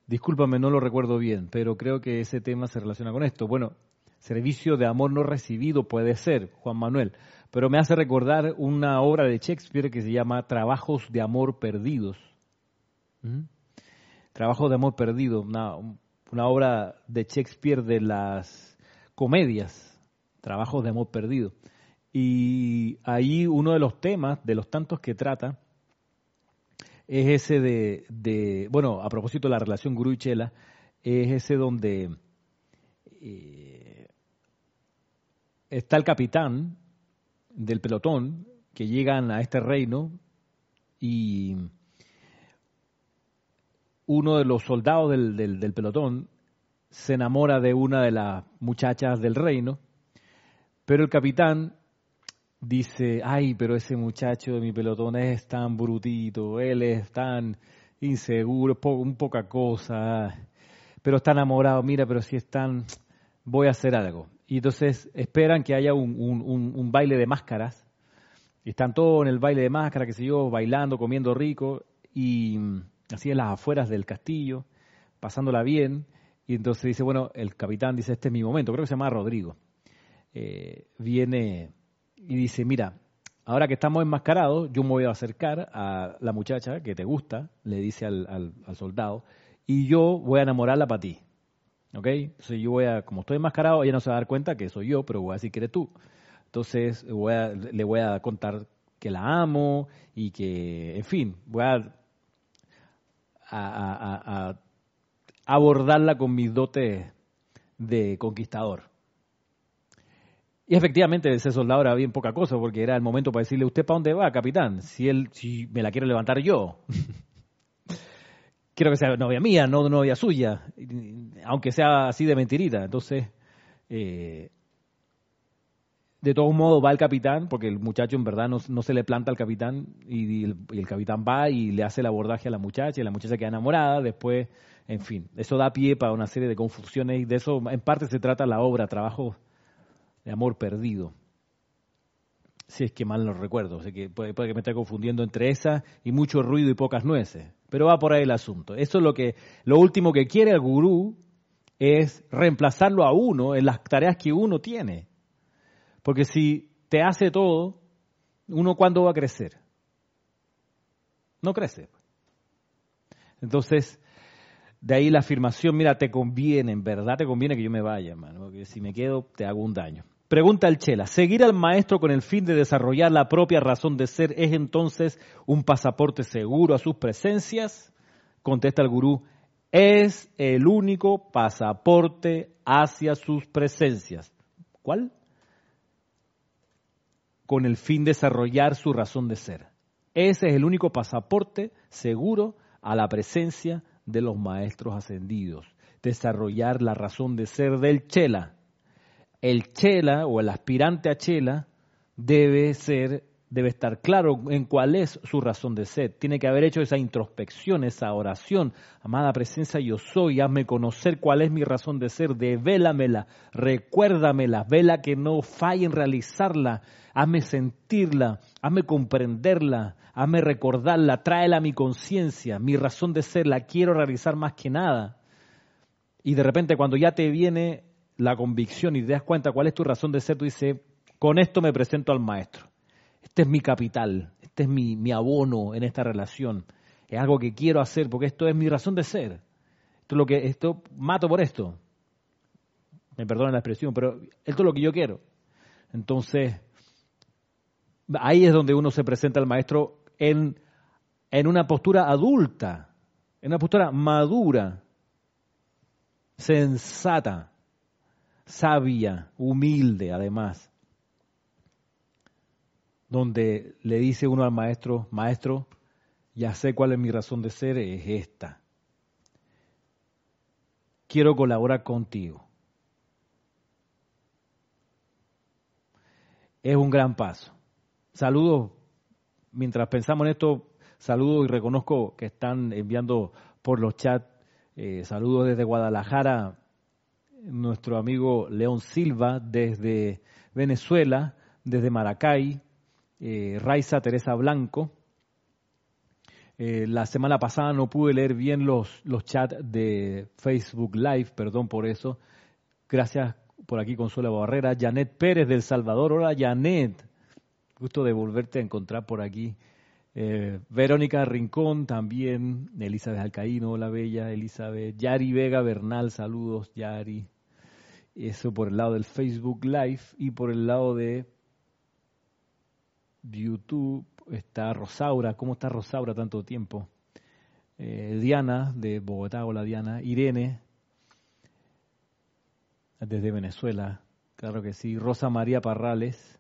Discúlpame, no lo recuerdo bien, pero creo que ese tema se relaciona con esto. Bueno, servicio de amor no recibido puede ser, Juan Manuel, pero me hace recordar una obra de Shakespeare que se llama Trabajos de Amor Perdidos. ¿Mm? Trabajos de Amor Perdido, una, una obra de Shakespeare de las comedias trabajos de amor perdido. Y ahí uno de los temas, de los tantos que trata, es ese de, bueno, a propósito de la relación gurú y chela, es ese donde eh, está el capitán del pelotón que llegan a este reino y uno de los soldados del, del pelotón se enamora de una de las muchachas del reino pero el capitán dice, ay, pero ese muchacho de mi pelotón es tan brutito, él es tan inseguro, un poca cosa, pero está enamorado, mira, pero si es tan, voy a hacer algo. Y entonces esperan que haya un, baile de máscaras, y están todos en el baile de máscaras, que sé yo, bailando, comiendo rico, y así en las afueras del castillo, pasándola bien, y entonces dice, bueno, el capitán dice, este es mi momento, creo que se llama Rodrigo. Eh, viene y dice, mira, ahora que estamos enmascarados, yo me voy a acercar a la muchacha que te gusta, le dice al, soldado, y yo voy a enamorarla para ti. ¿Ok? Entonces yo voy a, como estoy enmascarado, ella no se va a dar cuenta que soy yo, pero voy a decir que eres tú. Entonces le voy a contar que la amo y que, en fin, voy a, a abordarla con mis dotes de conquistador. Y efectivamente soldado era bien poca cosa porque era el momento para decirle, ¿usted para dónde va, capitán? Si él, si me la quiero levantar yo. Quiero que sea novia mía, no novia suya, aunque sea así de mentirita. Entonces, eh, de todos modos va el capitán, porque el muchacho en verdad no, se le planta al capitán y el, capitán va y le hace el abordaje a la muchacha y la muchacha queda enamorada, después, en fin, eso da pie para una serie de confusiones y de eso en parte se trata la obra, trabajo de amor perdido. Si es que mal no recuerdo, sé que puede, que me esté confundiendo entre esa y mucho ruido y pocas nueces, pero va por ahí el asunto. Eso es lo que, lo último que quiere el gurú es reemplazarlo a uno en las tareas que uno tiene. Porque si te hace todo, uno cuándo va a crecer? No crece. Entonces, de ahí la afirmación, mira, te conviene, en verdad te conviene que yo me vaya, hermano, porque si me quedo te hago un daño. Pregunta el Chela, ¿seguir al maestro con el fin de desarrollar la propia razón de ser es entonces un pasaporte seguro a sus presencias? Contesta el gurú, es el único pasaporte hacia sus presencias. ¿Cuál? Con el fin de desarrollar su razón de ser. Ese es el único pasaporte seguro a la presencia de los maestros ascendidos. Desarrollar la razón de ser del Chela el chela o el aspirante a chela debe ser debe estar claro en cuál es su razón de ser. Tiene que haber hecho esa introspección, esa oración. Amada presencia, yo soy, hazme conocer cuál es mi razón de ser, devélamela, recuérdamela, vela que no falle en realizarla, hazme sentirla, hazme comprenderla, hazme recordarla, tráela a mi conciencia, mi razón de ser, la quiero realizar más que nada. Y de repente cuando ya te viene la convicción y te das cuenta cuál es tu razón de ser, tú dices, con esto me presento al maestro. Este es mi capital, este es mi, mi abono en esta relación. Es algo que quiero hacer porque esto es mi razón de ser. Esto es lo que esto mato por esto. Me perdonen la expresión, pero esto es lo que yo quiero. Entonces, ahí es donde uno se presenta al maestro en, en una postura adulta, en una postura madura, sensata sabia, humilde además, donde le dice uno al maestro, maestro, ya sé cuál es mi razón de ser, es esta. Quiero colaborar contigo. Es un gran paso. Saludos, mientras pensamos en esto, saludos y reconozco que están enviando por los chats, eh, saludos desde Guadalajara, nuestro amigo León Silva desde Venezuela, desde Maracay, eh, Raiza Teresa Blanco. Eh, la semana pasada no pude leer bien los, los chats de Facebook Live, perdón por eso. Gracias por aquí, Consuelo Barrera. Janet Pérez del Salvador. Hola, Janet. Gusto de volverte a encontrar por aquí. Eh, Verónica Rincón también, Elizabeth Alcaíno, la bella Elizabeth, Yari Vega Bernal, saludos Yari. Eso por el lado del Facebook Live y por el lado de YouTube está Rosaura. ¿Cómo está Rosaura tanto tiempo? Eh, Diana de Bogotá, hola Diana. Irene desde Venezuela, claro que sí. Rosa María Parrales.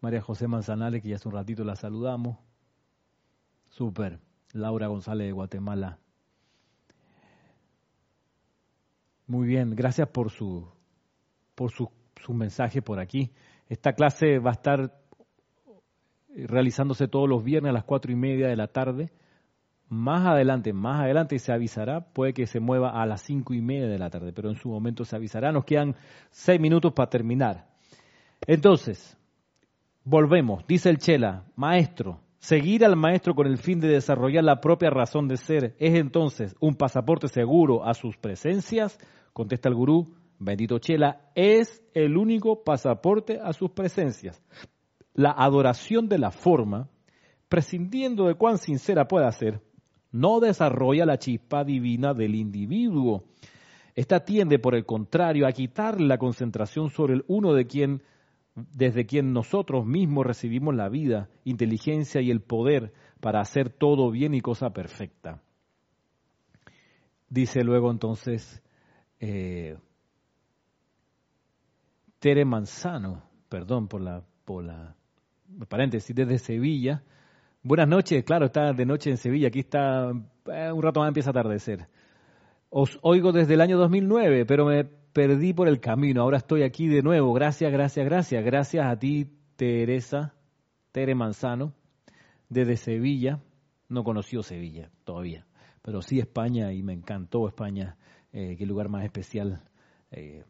María José Manzanales, que ya hace un ratito la saludamos. Súper. Laura González de Guatemala. Muy bien, gracias por su, por su, su mensaje por aquí. Esta clase va a estar realizándose todos los viernes a las cuatro y media de la tarde. Más adelante, más adelante se avisará, puede que se mueva a las cinco y media de la tarde, pero en su momento se avisará. Nos quedan seis minutos para terminar. Entonces, volvemos. Dice el Chela, maestro, Seguir al maestro con el fin de desarrollar la propia razón de ser es entonces un pasaporte seguro a sus presencias, contesta el gurú, bendito Chela, es el único pasaporte a sus presencias. La adoración de la forma, prescindiendo de cuán sincera pueda ser, no desarrolla la chispa divina del individuo. Esta tiende, por el contrario, a quitar la concentración sobre el uno de quien desde quien nosotros mismos recibimos la vida, inteligencia y el poder para hacer todo bien y cosa perfecta. Dice luego entonces, eh, Tere Manzano, perdón por la, por la paréntesis, desde Sevilla. Buenas noches, claro, está de noche en Sevilla, aquí está, eh, un rato más empieza a atardecer. Os oigo desde el año 2009, pero me perdí por el camino, ahora estoy aquí de nuevo. Gracias, gracias, gracias. Gracias a ti, Teresa, Tere Manzano, desde Sevilla. No conoció Sevilla todavía, pero sí España y me encantó España, eh, qué lugar más especial. Eh,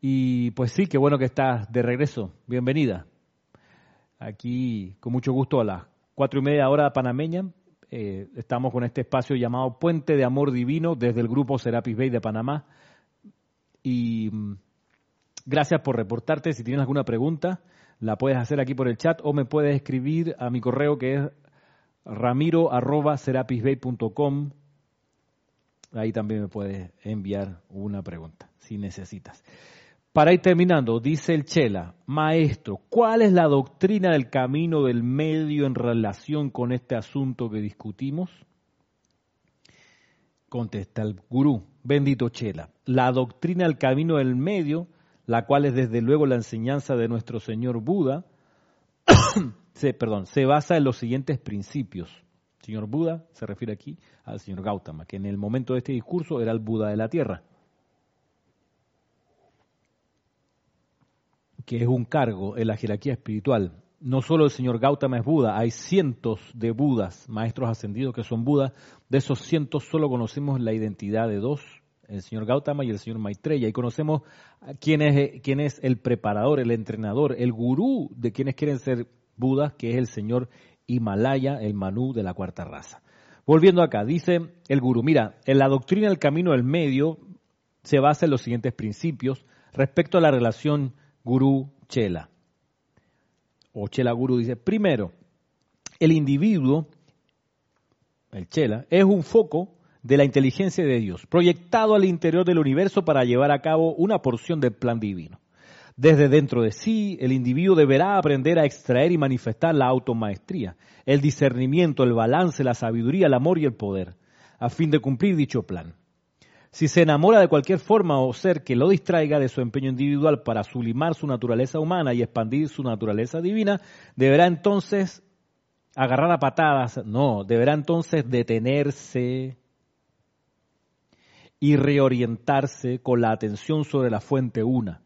y pues sí, qué bueno que estás de regreso. Bienvenida. Aquí, con mucho gusto, a las cuatro y media hora panameña, eh, estamos con este espacio llamado Puente de Amor Divino desde el grupo Serapis Bay de Panamá. Y mm, gracias por reportarte. Si tienes alguna pregunta, la puedes hacer aquí por el chat o me puedes escribir a mi correo que es ramiro.serapisbay.com. Ahí también me puedes enviar una pregunta si necesitas. Para ir terminando, dice el Chela, maestro, ¿cuál es la doctrina del camino del medio en relación con este asunto que discutimos? Contesta el gurú, bendito Chela, la doctrina del camino del medio, la cual es desde luego la enseñanza de nuestro Señor Buda, se, perdón, se basa en los siguientes principios. señor Buda se refiere aquí al señor Gautama, que en el momento de este discurso era el Buda de la Tierra. que es un cargo en la jerarquía espiritual. No solo el señor Gautama es Buda, hay cientos de Budas, maestros ascendidos que son Budas. De esos cientos solo conocemos la identidad de dos, el señor Gautama y el señor Maitreya. Y conocemos quién es, quién es el preparador, el entrenador, el gurú de quienes quieren ser Budas, que es el señor Himalaya, el Manú de la cuarta raza. Volviendo acá, dice el gurú, mira, en la doctrina del camino del medio se basa en los siguientes principios respecto a la relación Gurú Chela. O Chela Guru dice, primero, el individuo, el Chela, es un foco de la inteligencia de Dios, proyectado al interior del universo para llevar a cabo una porción del plan divino. Desde dentro de sí, el individuo deberá aprender a extraer y manifestar la automaestría, el discernimiento, el balance, la sabiduría, el amor y el poder, a fin de cumplir dicho plan. Si se enamora de cualquier forma o ser que lo distraiga de su empeño individual para sublimar su naturaleza humana y expandir su naturaleza divina, deberá entonces agarrar a patadas, no, deberá entonces detenerse y reorientarse con la atención sobre la fuente una.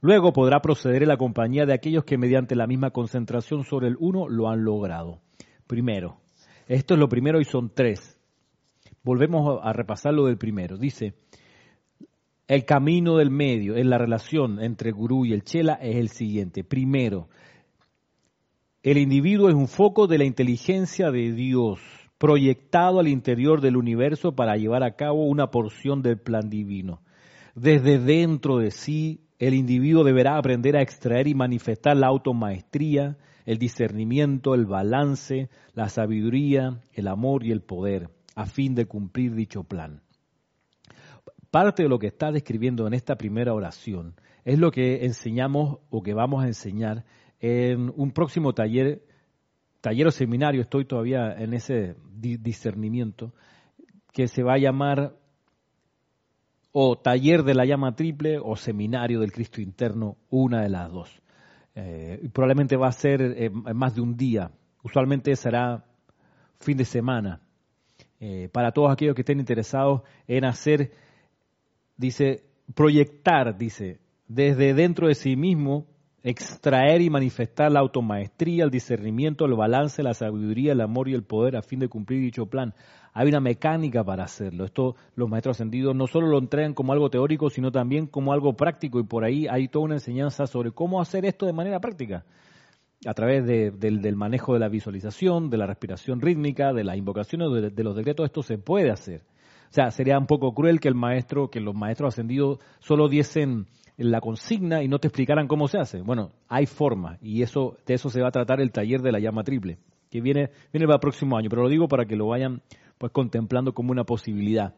Luego podrá proceder en la compañía de aquellos que mediante la misma concentración sobre el uno lo han logrado. Primero, esto es lo primero y son tres volvemos a repasar lo del primero. Dice, el camino del medio en la relación entre el gurú y el chela es el siguiente. Primero, el individuo es un foco de la inteligencia de Dios, proyectado al interior del universo para llevar a cabo una porción del plan divino. Desde dentro de sí, el individuo deberá aprender a extraer y manifestar la automaestría, el discernimiento, el balance, la sabiduría, el amor y el poder a fin de cumplir dicho plan. Parte de lo que está describiendo en esta primera oración es lo que enseñamos o que vamos a enseñar en un próximo taller, taller o seminario, estoy todavía en ese discernimiento, que se va a llamar o taller de la llama triple o seminario del Cristo interno, una de las dos. Eh, probablemente va a ser eh, más de un día, usualmente será fin de semana, eh, para todos aquellos que estén interesados en hacer, dice, proyectar, dice, desde dentro de sí mismo, extraer y manifestar la automaestría, el discernimiento, el balance, la sabiduría, el amor y el poder a fin de cumplir dicho plan. Hay una mecánica para hacerlo. Esto los maestros ascendidos no solo lo entregan como algo teórico, sino también como algo práctico y por ahí hay toda una enseñanza sobre cómo hacer esto de manera práctica a través del, manejo de la visualización, de la respiración rítmica, de las invocaciones, de, los decretos, esto se puede hacer. O sea, sería un poco cruel que el maestro, que los maestros ascendidos solo diesen la consigna y no te explicaran cómo se hace. Bueno, hay forma y eso de eso se va a tratar el taller de la llama triple, que viene viene para el próximo año, pero lo digo para que lo vayan pues contemplando como una posibilidad.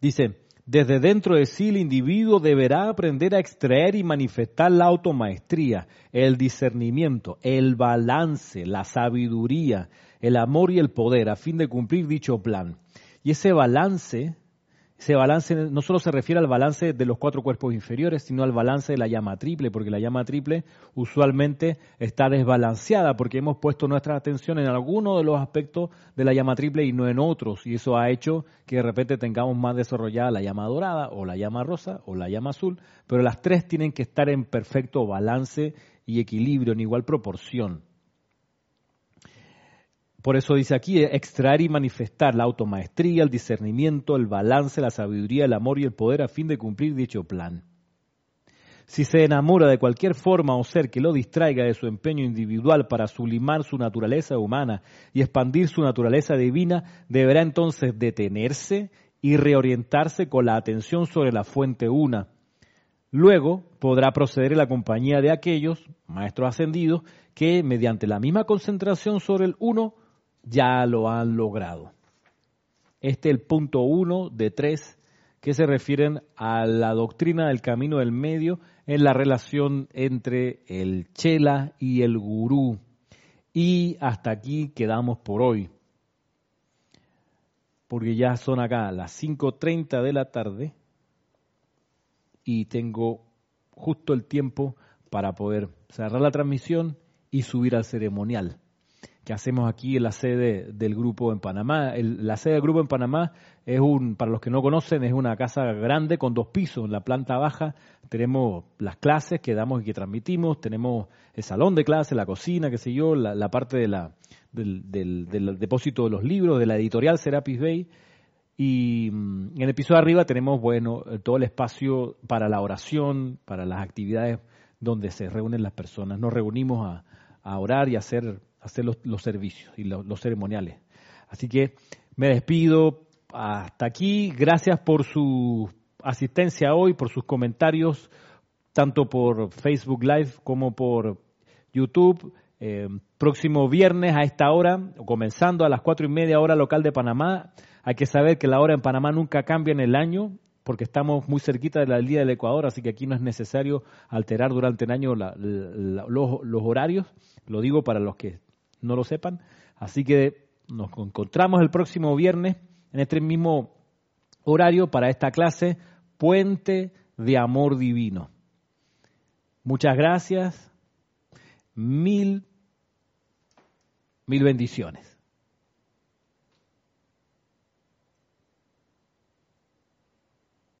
Dice, desde dentro de sí el individuo deberá aprender a extraer y manifestar la automaestría, el discernimiento, el balance, la sabiduría, el amor y el poder a fin de cumplir dicho plan. Y ese balance, ese balance no solo se refiere al balance de los cuatro cuerpos inferiores, sino al balance de la llama triple, porque la llama triple usualmente está desbalanceada porque hemos puesto nuestra atención en alguno de los aspectos de la llama triple y no en otros, y eso ha hecho que de repente tengamos más desarrollada la llama dorada o la llama rosa o la llama azul, pero las tres tienen que estar en perfecto balance y equilibrio, en igual proporción. Por eso dice aquí, extraer y manifestar la automaestría, el discernimiento, el balance, la sabiduría, el amor y el poder a fin de cumplir dicho plan. Si se enamora de cualquier forma o ser que lo distraiga de su empeño individual para sublimar su naturaleza humana y expandir su naturaleza divina, deberá entonces detenerse y reorientarse con la atención sobre la fuente una. Luego podrá proceder en la compañía de aquellos, maestros ascendidos, que mediante la misma concentración sobre el uno ya lo han logrado. Este es el punto uno de tres que se refieren a la doctrina del camino del medio en la relación entre el chela y el gurú. Y hasta aquí quedamos por hoy. Porque ya son acá las 5.30 de la tarde y tengo justo el tiempo para poder cerrar la transmisión y subir al ceremonial que hacemos aquí en la sede del grupo en Panamá. la sede del grupo en Panamá es un, para los que no conocen, es una casa grande con dos pisos. En la planta baja tenemos las clases que damos y que transmitimos, tenemos el salón de clases, la cocina, qué sé yo, la, parte de la, del, del, depósito de los libros, de la editorial Serapis Bay. Y mm, en el piso de arriba tenemos, bueno, todo el espacio para la oración, para las actividades donde se reúnen las personas. Nos reunimos a, a orar y a hacer hacer los, servicios y los, ceremoniales. Así que me despido hasta aquí. Gracias por su asistencia hoy, por sus comentarios, tanto por Facebook Live como por YouTube. Eh, próximo viernes a esta hora, comenzando a las cuatro y media hora local de Panamá. Hay que saber que la hora en Panamá nunca cambia en el año porque estamos muy cerquita de la día del Ecuador, así que aquí no es necesario alterar durante el año los horarios. Lo digo para los que no lo sepan. Así que nos encontramos el próximo viernes en este mismo horario para esta clase Puente de Amor Divino. Muchas gracias. Mil, mil bendiciones.